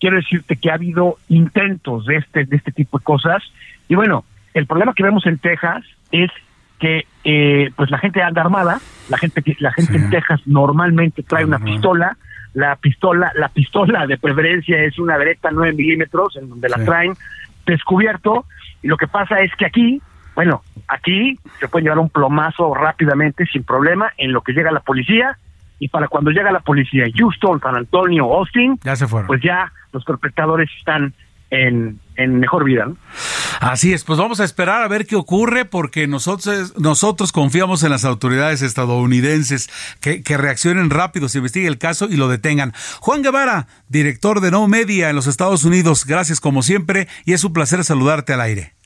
Quiero decirte que ha habido intentos de este, de este tipo de cosas. Y bueno, el problema que vemos en Texas es que eh, pues la gente anda armada, la gente la gente en Texas normalmente trae una pistola, la pistola, la pistola de preferencia es una Beretta 9 milímetros, en donde la traen descubierto, y lo que pasa es que aquí bueno, aquí se puede llevar un plomazo rápidamente, sin problema, en lo que llega la policía. Y para cuando llega la policía Houston, San Antonio, Austin, ya se fueron. pues ya los perpetradores están en, en mejor vida. Así es, pues vamos a esperar a ver qué ocurre porque nosotros, nosotros confiamos en las autoridades estadounidenses que, que reaccionen rápido, se investigue el caso y lo detengan. Juan Guevara, director de No Media en los Estados Unidos, gracias como siempre y es un placer saludarte al aire.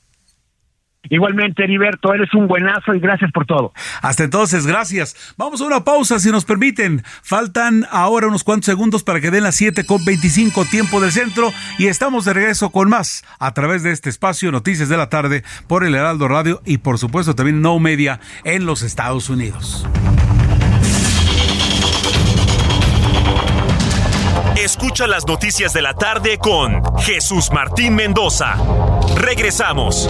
Igualmente, Heriberto, eres un buenazo y gracias por todo. Hasta entonces, gracias. Vamos a una pausa, si nos permiten. Faltan ahora unos cuantos segundos para que den las 7 con 25 tiempo del centro y estamos de regreso con más a través de este espacio Noticias de la Tarde por el Heraldo Radio y por supuesto también No Media en los Estados Unidos. Escucha las noticias de la tarde con Jesús Martín Mendoza. Regresamos.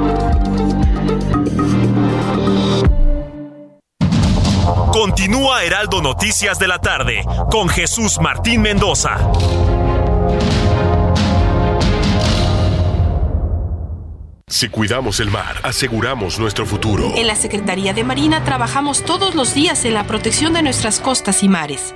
Continúa Heraldo Noticias de la tarde con Jesús Martín Mendoza. Si cuidamos el mar, aseguramos nuestro futuro. En la Secretaría de Marina trabajamos todos los días en la protección de nuestras costas y mares.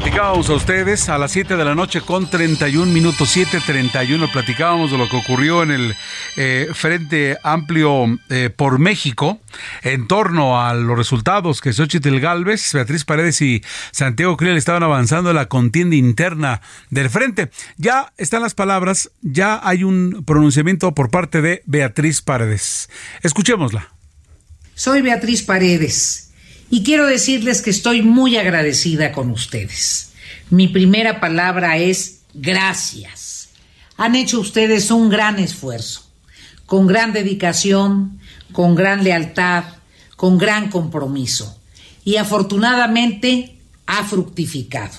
Platicábamos a ustedes a las 7 de la noche con 31 minutos, 7.31. Platicábamos de lo que ocurrió en el eh, Frente Amplio eh, por México en torno a los resultados que Xochitl Galvez, Beatriz Paredes y Santiago Krill estaban avanzando en la contienda interna del Frente. Ya están las palabras, ya hay un pronunciamiento por parte de Beatriz Paredes. Escuchémosla. Soy Beatriz Paredes y quiero decirles que estoy muy agradecida con ustedes. Mi primera palabra es gracias. Han hecho ustedes un gran esfuerzo, con gran dedicación, con gran lealtad, con gran compromiso. Y afortunadamente ha fructificado.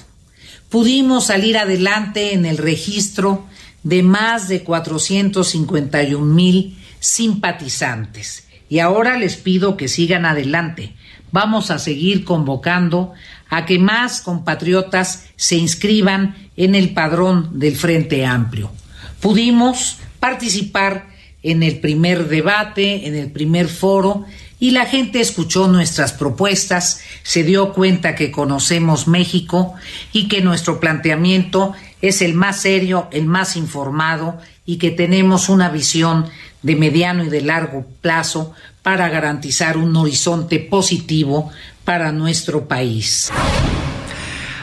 Pudimos salir adelante en el registro de más de 451 mil simpatizantes. Y ahora les pido que sigan adelante vamos a seguir convocando a que más compatriotas se inscriban en el padrón del Frente Amplio. Pudimos participar en el primer debate, en el primer foro, y la gente escuchó nuestras propuestas, se dio cuenta que conocemos México y que nuestro planteamiento es el más serio, el más informado y que tenemos una visión de mediano y de largo plazo para garantizar un horizonte positivo para nuestro país.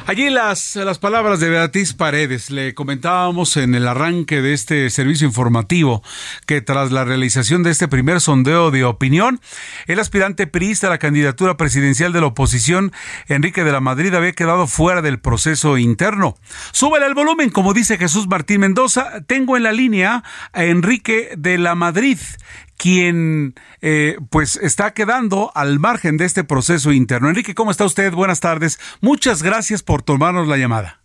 Allí las, las palabras de Beatriz Paredes. Le comentábamos en el arranque de este servicio informativo que tras la realización de este primer sondeo de opinión, el aspirante priista a la candidatura presidencial de la oposición, Enrique de la Madrid, había quedado fuera del proceso interno. Súbele el volumen, como dice Jesús Martín Mendoza. Tengo en la línea a Enrique de la Madrid, quien eh, pues está quedando al margen de este proceso interno. Enrique, ¿cómo está usted? Buenas tardes. Muchas gracias por tomarnos la llamada.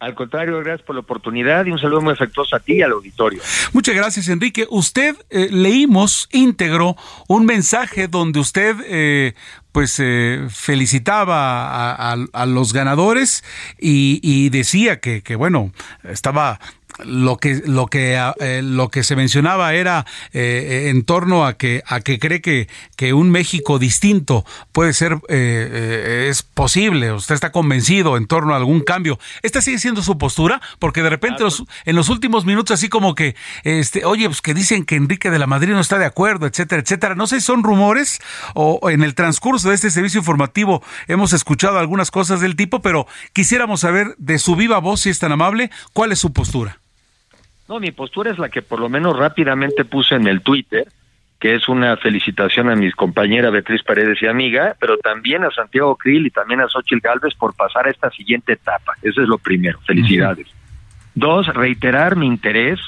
Al contrario, gracias por la oportunidad y un saludo muy afectuoso a ti y al auditorio. Muchas gracias, Enrique. Usted eh, leímos íntegro un mensaje donde usted eh, pues eh, felicitaba a, los ganadores y, y decía que, que, bueno, estaba lo que lo que eh, lo que se mencionaba era eh, en torno a que a que cree que, que un México distinto puede ser eh, es posible usted está convencido en torno a algún cambio. Esta sigue siendo su postura porque de repente en los últimos minutos así como que este oye pues que dicen que Enrique de la Madrid no está de acuerdo etcétera etcétera. No sé si son rumores o en el transcurso de este servicio informativo hemos escuchado algunas cosas del tipo pero quisiéramos saber de su viva voz si es tan amable cuál es su postura no, mi postura es la que por lo menos rápidamente puse en el Twitter, que es una felicitación a mis compañeras Beatriz Paredes y amiga, pero también a Santiago Krill y también a Xochitl Galvez por pasar a esta siguiente etapa. Eso es lo primero. Felicidades. Dos, reiterar mi interés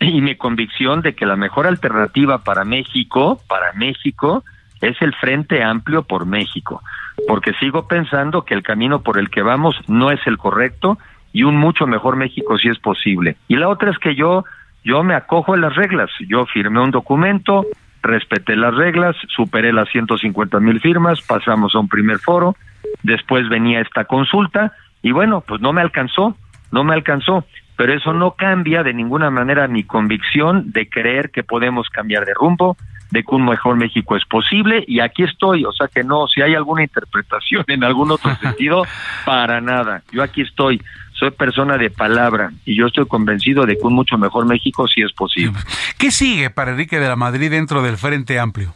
y mi convicción de que la mejor alternativa para México, para México, es el Frente Amplio por México, porque sigo pensando que el camino por el que vamos no es el correcto y un mucho mejor México si es posible. Y la otra es que yo yo me acojo a las reglas. Yo firmé un documento, respeté las reglas, superé las 150 mil firmas, pasamos a un primer foro, después venía esta consulta y bueno, pues no me alcanzó, no me alcanzó. Pero eso no cambia de ninguna manera mi convicción de creer que podemos cambiar de rumbo, de que un mejor México es posible y aquí estoy, o sea que no, si hay alguna interpretación en algún otro sentido, para nada, yo aquí estoy, soy persona de palabra y yo estoy convencido de que un mucho mejor México sí es posible. ¿Qué sigue para Enrique de la Madrid dentro del Frente Amplio?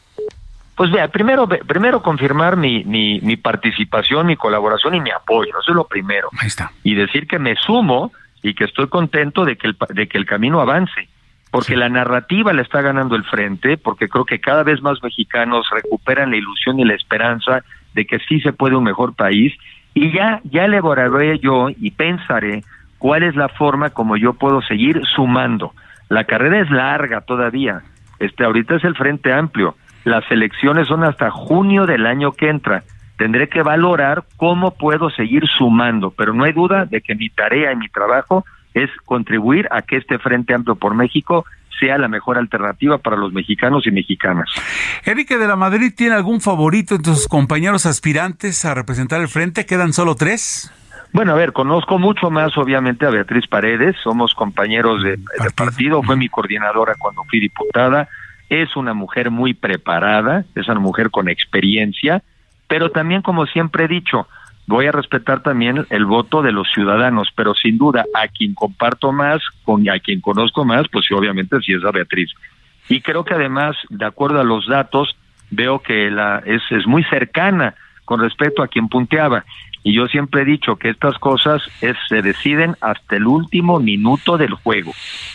Pues vea, primero, primero confirmar mi, mi, mi participación, mi colaboración y mi apoyo, eso es lo primero. Ahí está. Y decir que me sumo y que estoy contento de que el, de que el camino avance porque la narrativa le está ganando el frente, porque creo que cada vez más mexicanos recuperan la ilusión y la esperanza de que sí se puede un mejor país y ya ya elaboraré yo y pensaré cuál es la forma como yo puedo seguir sumando. La carrera es larga todavía. Este ahorita es el Frente Amplio. Las elecciones son hasta junio del año que entra. Tendré que valorar cómo puedo seguir sumando, pero no hay duda de que mi tarea y mi trabajo es contribuir a que este Frente Amplio por México sea la mejor alternativa para los mexicanos y mexicanas. Enrique de la Madrid tiene algún favorito entre sus compañeros aspirantes a representar el frente, quedan solo tres. Bueno, a ver, conozco mucho más obviamente a Beatriz Paredes, somos compañeros de, de partido, fue mi coordinadora cuando fui diputada, es una mujer muy preparada, es una mujer con experiencia, pero también como siempre he dicho, voy a respetar también el voto de los ciudadanos, pero sin duda a quien comparto más, con a quien conozco más, pues sí, obviamente sí es a Beatriz. Y creo que además, de acuerdo a los datos, veo que la es, es muy cercana con respecto a quien punteaba. Y yo siempre he dicho que estas cosas es, se deciden hasta el último minuto del juego.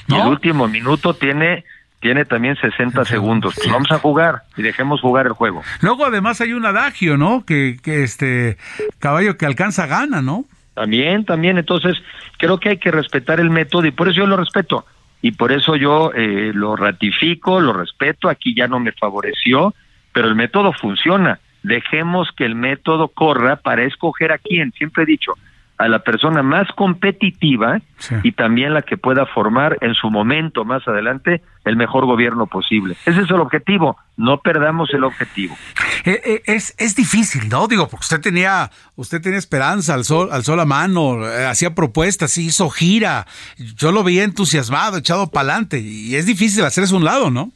Y el último minuto tiene tiene también 60 segundos. Pues vamos a jugar y dejemos jugar el juego. Luego además hay un adagio, ¿no? Que, que este caballo que alcanza gana, ¿no? También, también. Entonces creo que hay que respetar el método y por eso yo lo respeto. Y por eso yo eh, lo ratifico, lo respeto. Aquí ya no me favoreció, pero el método funciona. Dejemos que el método corra para escoger a quién. Siempre he dicho, a la persona más competitiva y también la que pueda formar en su momento más adelante el mejor gobierno posible. Ese es el objetivo, no perdamos el objetivo. Eh, eh, es, es difícil, ¿no? Digo, porque usted tenía, usted tenía esperanza al sol, al sol a mano, eh, hacía propuestas, hizo gira, yo lo veía entusiasmado, echado para adelante, y es difícil hacerse un lado, ¿no?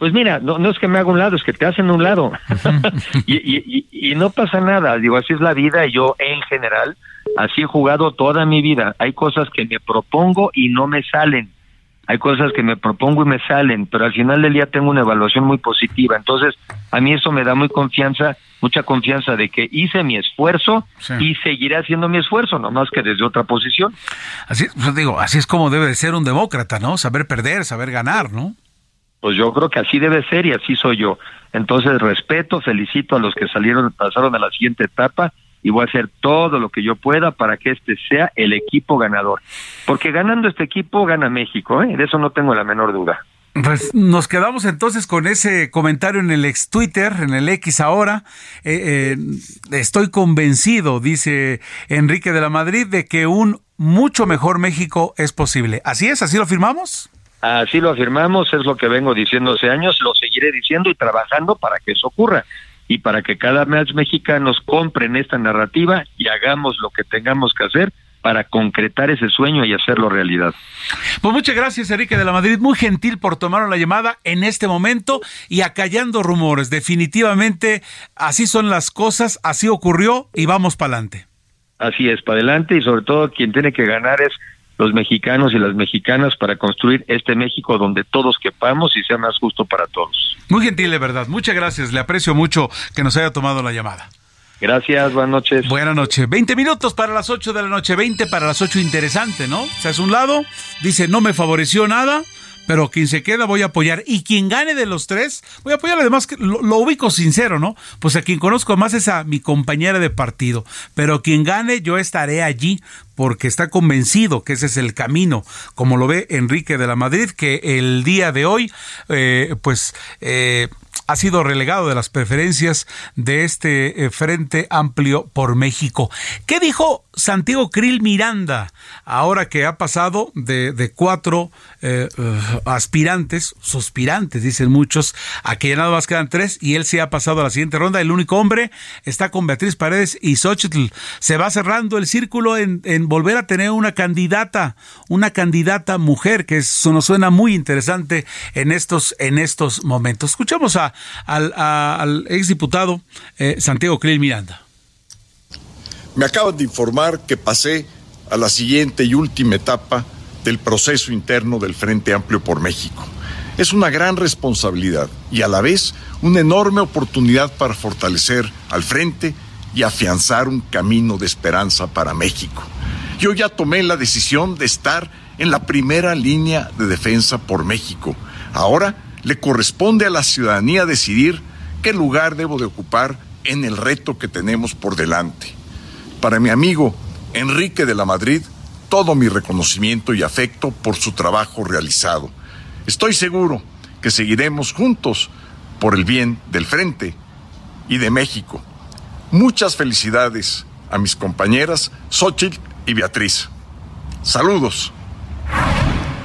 Pues mira, no, no es que me haga un lado, es que te hacen un lado. y, y, y, no pasa nada, digo, así es la vida, y yo en general, así he jugado toda mi vida. Hay cosas que me propongo y no me salen. Hay cosas que me propongo y me salen, pero al final del día tengo una evaluación muy positiva. Entonces, a mí eso me da muy confianza, mucha confianza de que hice mi esfuerzo y seguiré haciendo mi esfuerzo, no más que desde otra posición. Así, pues digo, así es como debe de ser un demócrata, ¿no? Saber perder, saber ganar, ¿no? Pues yo creo que así debe ser y así soy yo. Entonces respeto, felicito a los que salieron, pasaron a la siguiente etapa y voy a hacer todo lo que yo pueda para que este sea el equipo ganador. Porque ganando este equipo gana México, ¿eh? de eso no tengo la menor duda. Pues nos quedamos entonces con ese comentario en el ex Twitter, en el X ahora. Eh, eh, estoy convencido, dice Enrique de la Madrid, de que un mucho mejor México es posible. ¿Así es? ¿Así lo firmamos? Así lo afirmamos, es lo que vengo diciendo hace años, lo seguiré diciendo y trabajando para que eso ocurra y para que cada vez mexicanos compren esta narrativa y hagamos lo que tengamos que hacer para concretar ese sueño y hacerlo realidad. Pues muchas gracias, Enrique de la Madrid. Muy gentil por tomar la llamada en este momento y acallando rumores. Definitivamente así son las cosas, así ocurrió y vamos para adelante. Así es, para adelante y sobre todo quien tiene que ganar es los mexicanos y las mexicanas para construir este México donde todos quepamos y sea más justo para todos. Muy gentil, de verdad. Muchas gracias. Le aprecio mucho que nos haya tomado la llamada. Gracias, buenas noches. Buenas noches. 20 minutos para las 8 de la noche, 20 para las 8, interesante, ¿no? O sea, es un lado, dice, no me favoreció nada, pero quien se queda voy a apoyar. Y quien gane de los tres, voy a apoyar. Además, lo, lo, ubico sincero, ¿no? Pues a quien conozco más es a mi compañera de partido. Pero quien gane, yo estaré allí porque está convencido que ese es el camino, como lo ve Enrique de la Madrid, que el día de hoy, eh, pues... Eh, ha sido relegado de las preferencias de este eh, Frente Amplio por México. ¿Qué dijo Santiago Krill Miranda ahora que ha pasado de, cuatro aspirantes, suspirantes, dicen muchos, a que ya nada más quedan tres y él se ha pasado a la siguiente ronda? El único hombre está con Beatriz Paredes y Xochitl. Se va cerrando el círculo en, en volver a tener una candidata, una candidata mujer, que eso nos suena muy interesante en estos, en estos momentos. Escuchamos a, al, a, al exdiputado eh, Santiago Krill Miranda. Me acaban de informar que pasé a la siguiente y última etapa del proceso interno del Frente Amplio por México. Es una gran responsabilidad y a la vez una enorme oportunidad para fortalecer al frente y afianzar un camino de esperanza para México. Yo ya tomé la decisión de estar en la primera línea de defensa por México. Ahora le corresponde a la ciudadanía decidir qué lugar debo de ocupar en el reto que tenemos por delante. Para mi amigo Enrique de la Madrid, todo mi reconocimiento y afecto por su trabajo realizado. Estoy seguro que seguiremos juntos por el bien del Frente y de México. Muchas felicidades a mis compañeras Xochitl y Beatriz. Saludos.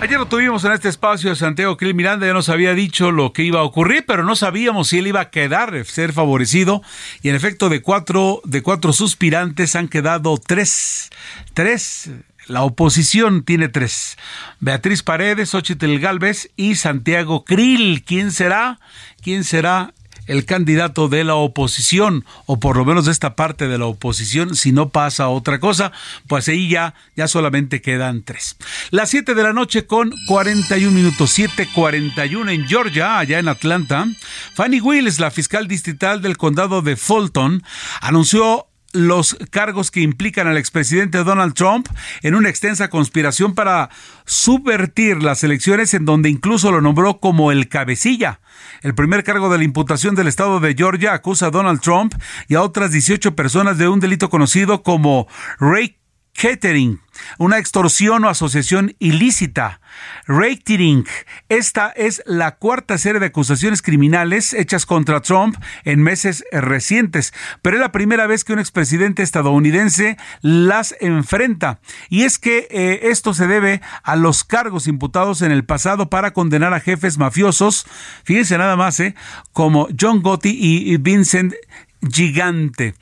Ayer lo tuvimos en este espacio de Santiago Krill Miranda, ya nos había dicho lo que iba a ocurrir, pero no sabíamos si él iba a quedar, ser favorecido. Y en efecto, de cuatro, de cuatro suspirantes han quedado tres. Tres. La oposición tiene tres. Beatriz Paredes, Xochitl Galvez y Santiago Krill. ¿Quién será? ¿Quién será el candidato de la oposición, o por lo menos de esta parte de la oposición, si no pasa otra cosa, pues ahí ya, ya solamente quedan tres. Las 7 de la noche con 41 minutos, 7.41 en Georgia, allá en Atlanta, Fanny Willis, la fiscal distrital del condado de Fulton, anunció los cargos que implican al expresidente Donald Trump en una extensa conspiración para subvertir las elecciones en donde incluso lo nombró como el cabecilla. El primer cargo de la imputación del estado de Georgia acusa a Donald Trump y a otras 18 personas de un delito conocido como rape catering, una extorsión o asociación ilícita. Racketing. Esta es la cuarta serie de acusaciones criminales hechas contra Trump en meses recientes, pero es la primera vez que un expresidente estadounidense las enfrenta. Y es que eh, esto se debe a los cargos imputados en el pasado para condenar a jefes mafiosos, fíjense nada más, eh, como John Gotti y Vincent Gigante.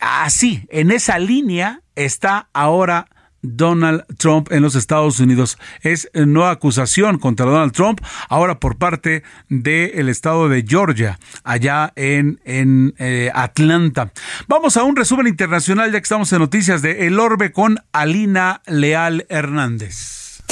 Así, en esa línea está ahora Donald Trump en los Estados Unidos. Es nueva acusación contra Donald Trump, ahora por parte del estado de Georgia, allá en, en eh, Atlanta. Vamos a un resumen internacional, ya que estamos en noticias de El Orbe con Alina Leal Hernández.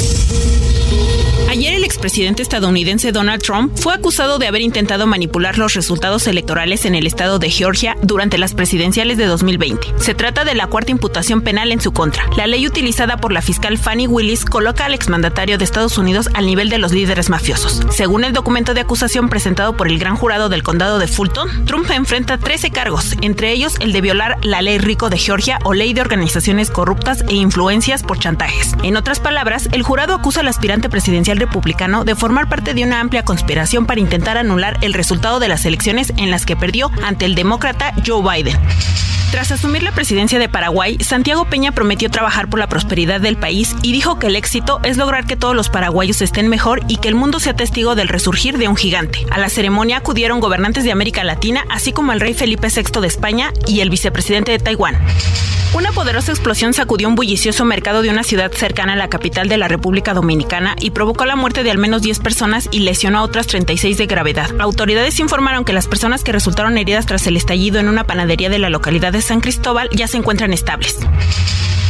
Ayer el expresidente estadounidense Donald Trump fue acusado de haber intentado manipular los resultados electorales en el estado de Georgia durante las presidenciales de 2020. Se trata de la cuarta imputación penal en su contra. La ley utilizada por la fiscal Fanny Willis coloca al exmandatario de Estados Unidos al nivel de los líderes mafiosos. Según el documento de acusación presentado por el gran jurado del condado de Fulton, Trump enfrenta 13 cargos, entre ellos el de violar la ley rico de Georgia o ley de organizaciones corruptas e influencias por chantajes. En otras palabras, el jurado acusa al aspirante presidencial republicano de formar parte de una amplia conspiración para intentar anular el resultado de las elecciones en las que perdió ante el demócrata Joe Biden. Tras asumir la presidencia de Paraguay, Santiago Peña prometió trabajar por la prosperidad del país y dijo que el éxito es lograr que todos los paraguayos estén mejor y que el mundo sea testigo del resurgir de un gigante. A la ceremonia acudieron gobernantes de América Latina, así como el rey Felipe VI de España y el vicepresidente de Taiwán. Una poderosa explosión sacudió un bullicioso mercado de una ciudad cercana a la capital de la República Dominicana y provocó la muerte de al menos 10 personas y lesionó a otras 36 de gravedad. Autoridades informaron que las personas que resultaron heridas tras el estallido en una panadería de la localidad de San Cristóbal ya se encuentran estables.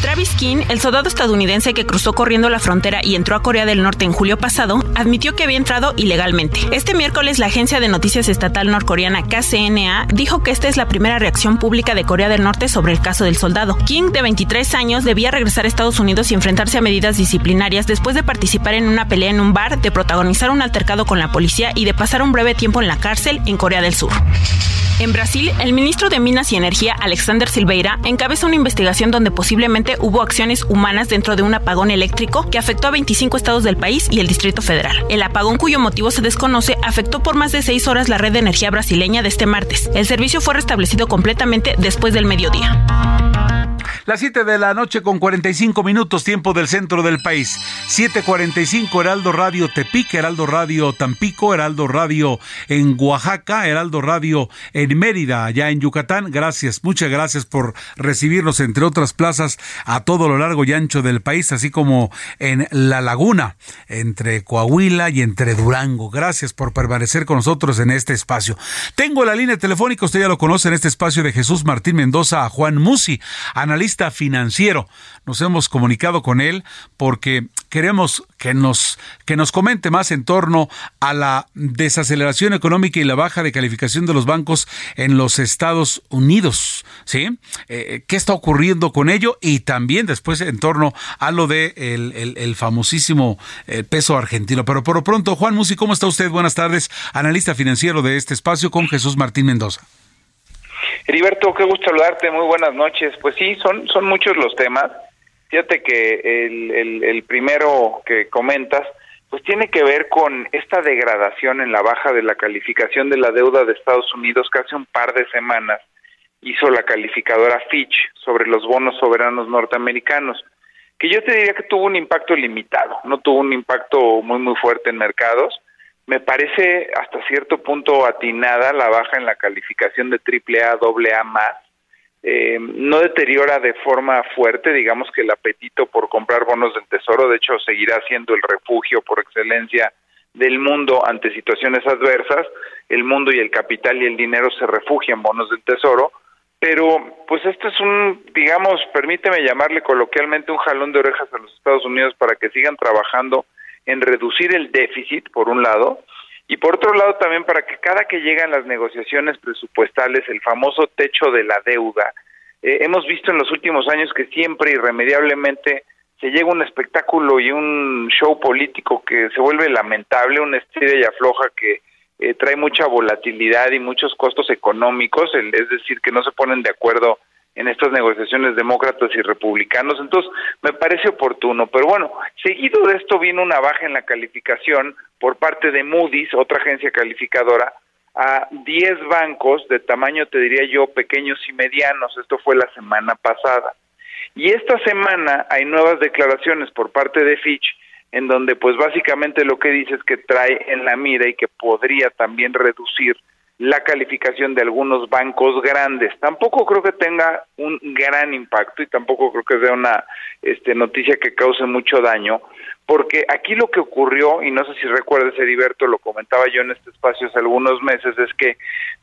Travis King, el soldado estadounidense que cruzó corriendo la frontera y entró a Corea del Norte en julio pasado, admitió que había entrado ilegalmente. Este miércoles, la agencia de noticias estatal norcoreana KCNA dijo que esta es la primera reacción pública de Corea del Norte sobre el caso del soldado. King, de 23 años, debía regresar a Estados Unidos y enfrentarse a medidas disciplinarias después de participar en una pelea en un bar, de protagonizar un altercado con la policía y de pasar un breve tiempo en la cárcel en Corea del Sur. En Brasil, el ministro de Minas y Energía, Alexander Silveira, encabeza una investigación donde posiblemente hubo acciones humanas dentro de un apagón eléctrico que afectó a 25 estados del país y el Distrito Federal. El apagón cuyo motivo se desconoce afectó por más de seis horas la red de energía brasileña de este martes. El servicio fue restablecido completamente después del mediodía. Las 7 de la noche con 45 minutos, tiempo del centro del país. 7:45, Heraldo Radio Tepic, Heraldo Radio Tampico, Heraldo Radio en Oaxaca, Heraldo Radio en Mérida, allá en Yucatán. Gracias, muchas gracias por recibirnos, entre otras plazas, a todo lo largo y ancho del país, así como en La Laguna, entre Coahuila y entre Durango. Gracias por permanecer con nosotros en este espacio. Tengo la línea telefónica, usted ya lo conoce en este espacio de Jesús Martín Mendoza a Juan Musi, financiero. Nos hemos comunicado con él porque queremos que nos, que nos comente más en torno a la desaceleración económica y la baja de calificación de los bancos en los Estados Unidos. ¿Sí? Eh, ¿Qué está ocurriendo con ello? Y también después en torno a lo de el, famosísimo eh, peso argentino. Pero por lo pronto, Juan Musi, ¿cómo está usted? Buenas tardes, analista financiero de este espacio con Jesús Martín Mendoza. Heriberto, qué gusto saludarte, muy buenas noches. Pues sí, son, son muchos los temas. Fíjate que el, el, primero que comentas, pues tiene que ver con esta degradación en la baja de la calificación de la deuda de Estados Unidos que hace un par de semanas hizo la calificadora Fitch sobre los bonos soberanos norteamericanos, que yo te diría que tuvo un impacto limitado, no tuvo un impacto muy muy fuerte en mercados, me parece hasta cierto punto atinada la baja en la calificación de AAA, AA más. Eh, no deteriora de forma fuerte, digamos que el apetito por comprar bonos del tesoro, de hecho seguirá siendo el refugio por excelencia del mundo ante situaciones adversas, el mundo y el capital y el dinero se refugian en bonos del tesoro, pero pues esto es un, digamos, permíteme llamarle coloquialmente un jalón de orejas a los Estados Unidos para que sigan trabajando en reducir el déficit, por un lado, y por otro lado también para que cada que llegan las negociaciones presupuestales, el famoso techo de la deuda, eh, hemos visto en los últimos años que siempre irremediablemente se llega un espectáculo y un show político que se vuelve lamentable, una estrella y afloja que eh, trae mucha volatilidad y muchos costos económicos, es decir, que no se ponen de acuerdo en estas negociaciones demócratas y republicanos. Entonces, me parece oportuno. Pero bueno, seguido de esto vino una baja en la calificación por parte de Moody's, otra agencia calificadora, a 10 bancos de tamaño, te diría yo, pequeños y medianos. Esto fue la semana pasada. Y esta semana hay nuevas declaraciones por parte de Fitch en donde pues básicamente lo que dice es que trae en la mira y que podría también reducir la calificación de algunos bancos grandes. Tampoco creo que tenga un gran impacto y tampoco creo que sea una este, noticia que cause mucho daño, porque aquí lo que ocurrió, y no sé si recuerdas, Heriberto, lo comentaba yo en este espacio hace algunos meses, es que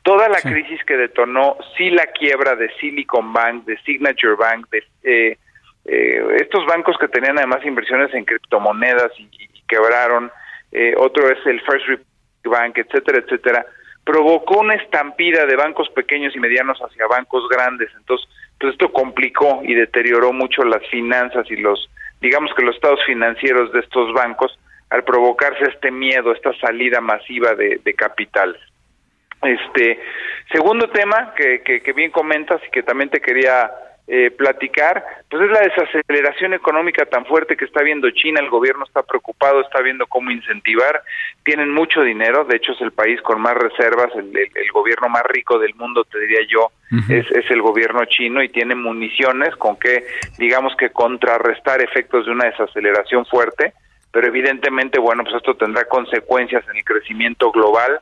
toda la crisis que detonó, sí la quiebra de Silicon Bank, de Signature Bank, de eh, eh, estos bancos que tenían además inversiones en criptomonedas y, quebraron, eh, otro es el First Republic Bank, etcétera, etcétera, provocó una estampida de bancos pequeños y medianos hacia bancos grandes. Entonces, pues esto complicó y deterioró mucho las finanzas y los, digamos que los estados financieros de estos bancos al provocarse este miedo, esta salida masiva de, de capitales. Este segundo tema que, que, bien comentas y que también te quería eh, platicar, pues es la desaceleración económica tan fuerte que está viendo China, el gobierno está preocupado, está viendo cómo incentivar, tienen mucho dinero, de hecho es el país con más reservas, el, gobierno más rico del mundo, te diría yo, es, es el gobierno chino y tiene municiones con que, digamos que contrarrestar efectos de una desaceleración fuerte, pero evidentemente, bueno, pues esto tendrá consecuencias en el crecimiento global,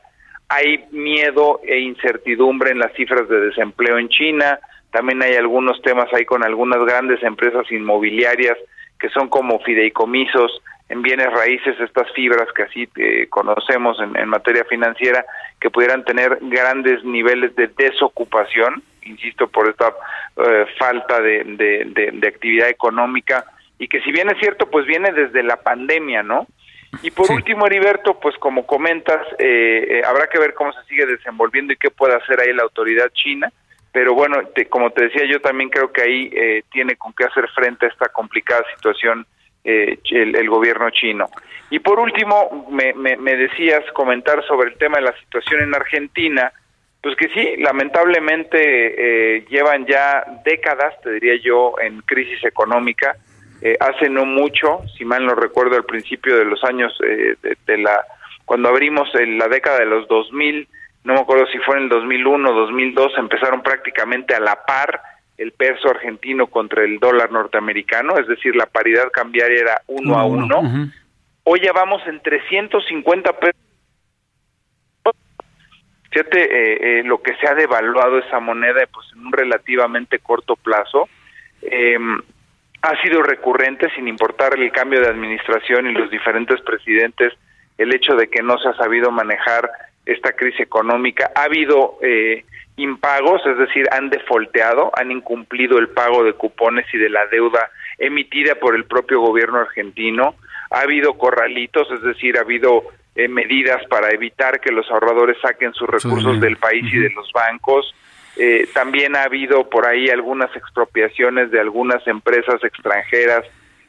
hay miedo e incertidumbre en las cifras de desempleo en China, también hay algunos temas ahí con algunas grandes empresas inmobiliarias que son como fideicomisos en bienes raíces, estas fibras que así eh, conocemos en, materia financiera, que pudieran tener grandes niveles de desocupación, insisto, por esta eh, falta de, de, actividad económica, y que si bien es cierto, pues viene desde la pandemia, ¿no? Y por último, Heriberto, pues como comentas, eh, habrá que ver cómo se sigue desenvolviendo y qué puede hacer ahí la autoridad china pero bueno, como te decía, yo también creo que ahí eh, tiene con qué hacer frente a esta complicada situación eh, el, gobierno chino. Y por último, me, me, decías comentar sobre el tema de la situación en Argentina, pues que sí, lamentablemente eh, llevan ya décadas, te diría yo, en crisis económica. hace no mucho, si mal no recuerdo, al principio de los años de, de, la cuando abrimos en la década de los 2000, no me acuerdo si fue en el 2001 o 2002, empezaron prácticamente a la par el peso argentino contra el dólar norteamericano, es decir, la paridad cambiaria era uno a uno. Hoy ya vamos en 350 pesos. Fíjate eh, eh, lo que se ha devaluado esa moneda pues en un relativamente corto plazo. Eh, ha sido recurrente, sin importar el cambio de administración y los diferentes presidentes, el hecho de que no se ha sabido manejar esta crisis económica. Ha habido eh, impagos, es decir, han defolteado, han incumplido el pago de cupones y de la deuda emitida por el propio gobierno argentino. Ha habido corralitos, es decir, ha habido eh, medidas para evitar que los ahorradores saquen sus recursos del país y de los bancos. Eh, también ha habido por ahí algunas expropiaciones de algunas empresas extranjeras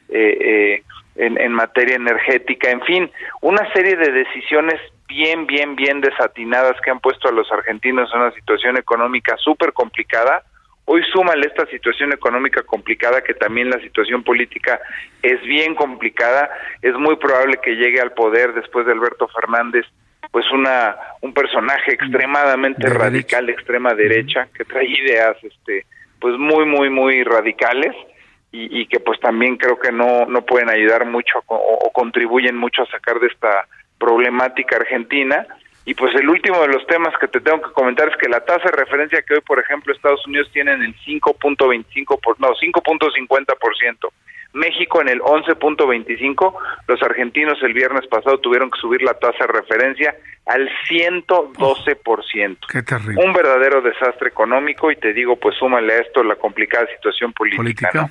en, en materia energética, en fin, una serie de decisiones bien, bien, bien desatinadas que han puesto a los argentinos en una situación económica súper complicada. Hoy súmale esta situación económica complicada que también la situación política es bien complicada. Es muy probable que llegue al poder después de Alberto Fernández pues una un personaje extremadamente radical de extrema derecha que trae ideas este pues muy muy muy radicales y, y que pues también creo que no no pueden ayudar mucho o, o contribuyen mucho a sacar de esta problemática argentina. Y pues el último de los temas que te tengo que comentar es que la tasa de referencia que hoy, por ejemplo, Estados Unidos tiene en el 5.25, por, no, 5.50%, México en el 11.25, los argentinos el viernes pasado tuvieron que subir la tasa de referencia al 112%. qué terrible. Un verdadero desastre económico y te digo, pues súmale a esto la complicada situación política.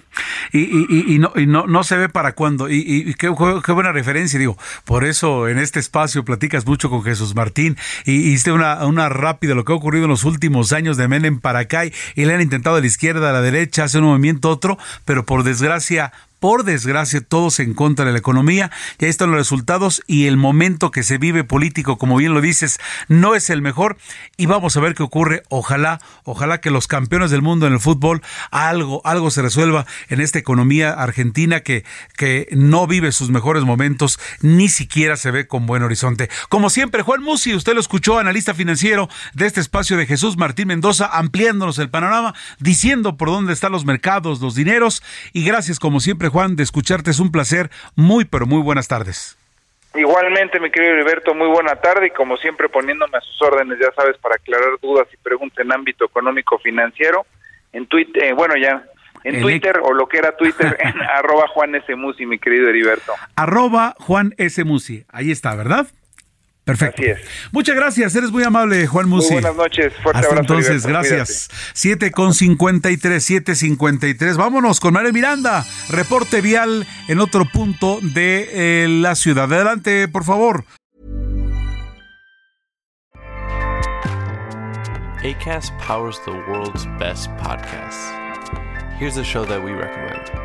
Y, y, y, no, y no, no se ve para cuándo. Y, qué, qué, buena referencia, digo. Por eso en este espacio platicas mucho con Jesús Martín y hiciste una, una rápida lo que ha ocurrido en los últimos años de Menem para acá y le han intentado de la izquierda a la derecha, hacer un movimiento otro, pero por desgracia por desgracia, todos en contra de la economía. Ya están los resultados y el momento que se vive político, como bien lo dices, no es el mejor. Y vamos a ver qué ocurre. Ojalá, ojalá que los campeones del mundo en el fútbol algo, algo se resuelva en esta economía argentina que, que no vive sus mejores momentos, ni siquiera se ve con buen horizonte. Como siempre, Juan Musi, usted lo escuchó, analista financiero de este espacio de Jesús Martín Mendoza, ampliándonos el panorama, diciendo por dónde están los mercados, los dineros. Y gracias, como siempre, Juan, de escucharte. Es un placer. Muy, pero muy buenas tardes. Igualmente, mi querido Heriberto, muy buena tarde y como siempre poniéndome a sus órdenes, ya sabes, para aclarar dudas y preguntas en ámbito económico financiero, en Twitter, eh, bueno, ya en Twitter o lo que era Twitter, en arroba Juan S. Musi, mi querido Heriberto. Arroba Juan S. Musi, ahí está, ¿verdad? Perfecto. Muchas gracias, eres muy amable, Juan Musi. Muy buenas noches, fuerte Hasta abrazo. entonces, gracias. 7 con 53, 753. Vámonos con María Miranda, reporte vial en otro punto de eh, la ciudad. Adelante, por favor. ACAST powers the world's best podcasts. Here's a show that we recommend.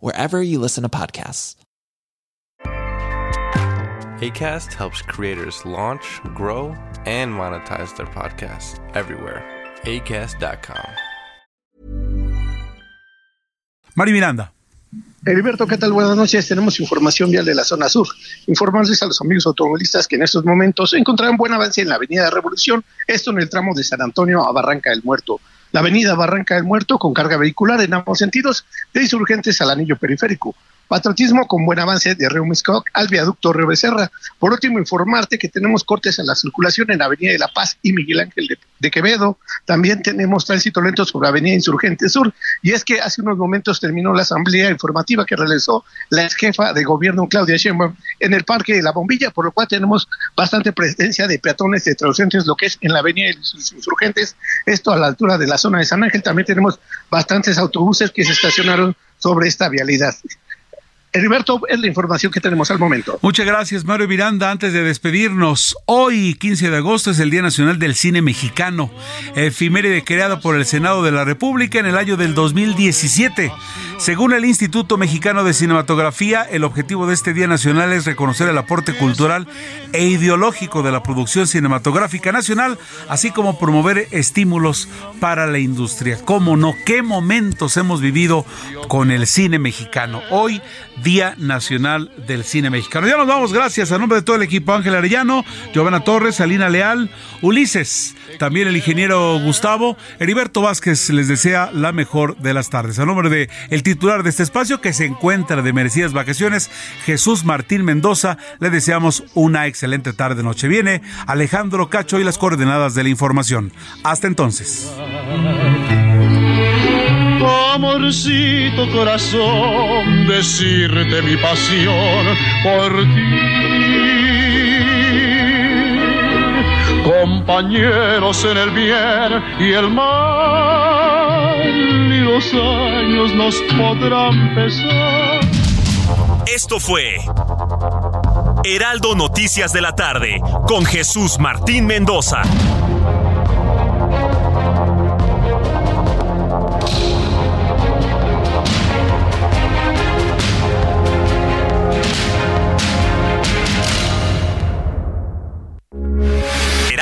wherever you listen to podcasts. ACAST helps creators launch, grow, and monetize their podcasts everywhere. ACAST.com. Mari Miranda. Heriberto, ¿qué tal? Buenas noches. Tenemos información vial de la zona sur. Informarles a los amigos automovilistas que en estos momentos encontrarán buen avance en la Avenida Revolución, esto en el tramo de San Antonio a Barranca del Muerto la avenida Barranca del Muerto con carga vehicular en ambos sentidos, de insurgentes al anillo periférico. Patriotismo con buen avance de Río Miscoc al viaducto Río Becerra. Por último, informarte que tenemos cortes en la circulación en Avenida de la Paz y Miguel Ángel de, Quevedo. También tenemos tránsito lento sobre Avenida Insurgente Sur. Y es que hace unos momentos terminó la asamblea informativa que realizó la ex jefa de gobierno Claudia Sheinbaum en el Parque de la Bombilla, por lo cual tenemos bastante presencia de peatones de traducentes, lo que es en la Avenida de los Insurgentes, esto a la altura de la zona de San Ángel. También tenemos bastantes autobuses que se estacionaron sobre esta vialidad. Heriberto, es la información que tenemos al momento. Muchas gracias, Mario Miranda. Antes de despedirnos, hoy, 15 de agosto, es el Día Nacional del Cine Mexicano, efiméride creado por el Senado de la República en el año del 2017. Según el Instituto Mexicano de Cinematografía, el objetivo de este Día Nacional es reconocer el aporte cultural e ideológico de la producción cinematográfica nacional, así como promover estímulos para la industria. ¿Cómo no? ¿Qué momentos hemos vivido con el cine mexicano? Hoy, Día Nacional del Cine Mexicano. Ya nos vamos, gracias a nombre de todo el equipo Ángel Arellano, Giovanna Torres, Alina Leal, Ulises, también el ingeniero Gustavo, Heriberto Vázquez les desea la mejor de las tardes. A nombre de titular de este espacio que se encuentra de merecidas vacaciones, Jesús Martín Mendoza, le deseamos una excelente tarde noche. Viene Alejandro Cacho y las coordenadas de la información. Hasta entonces. Amorcito corazón, decirte mi pasión por ti compañeros en el bien y el mal, y los años nos podrán pesar. Esto fue Heraldo Noticias de la tarde con Jesús Martín Mendoza.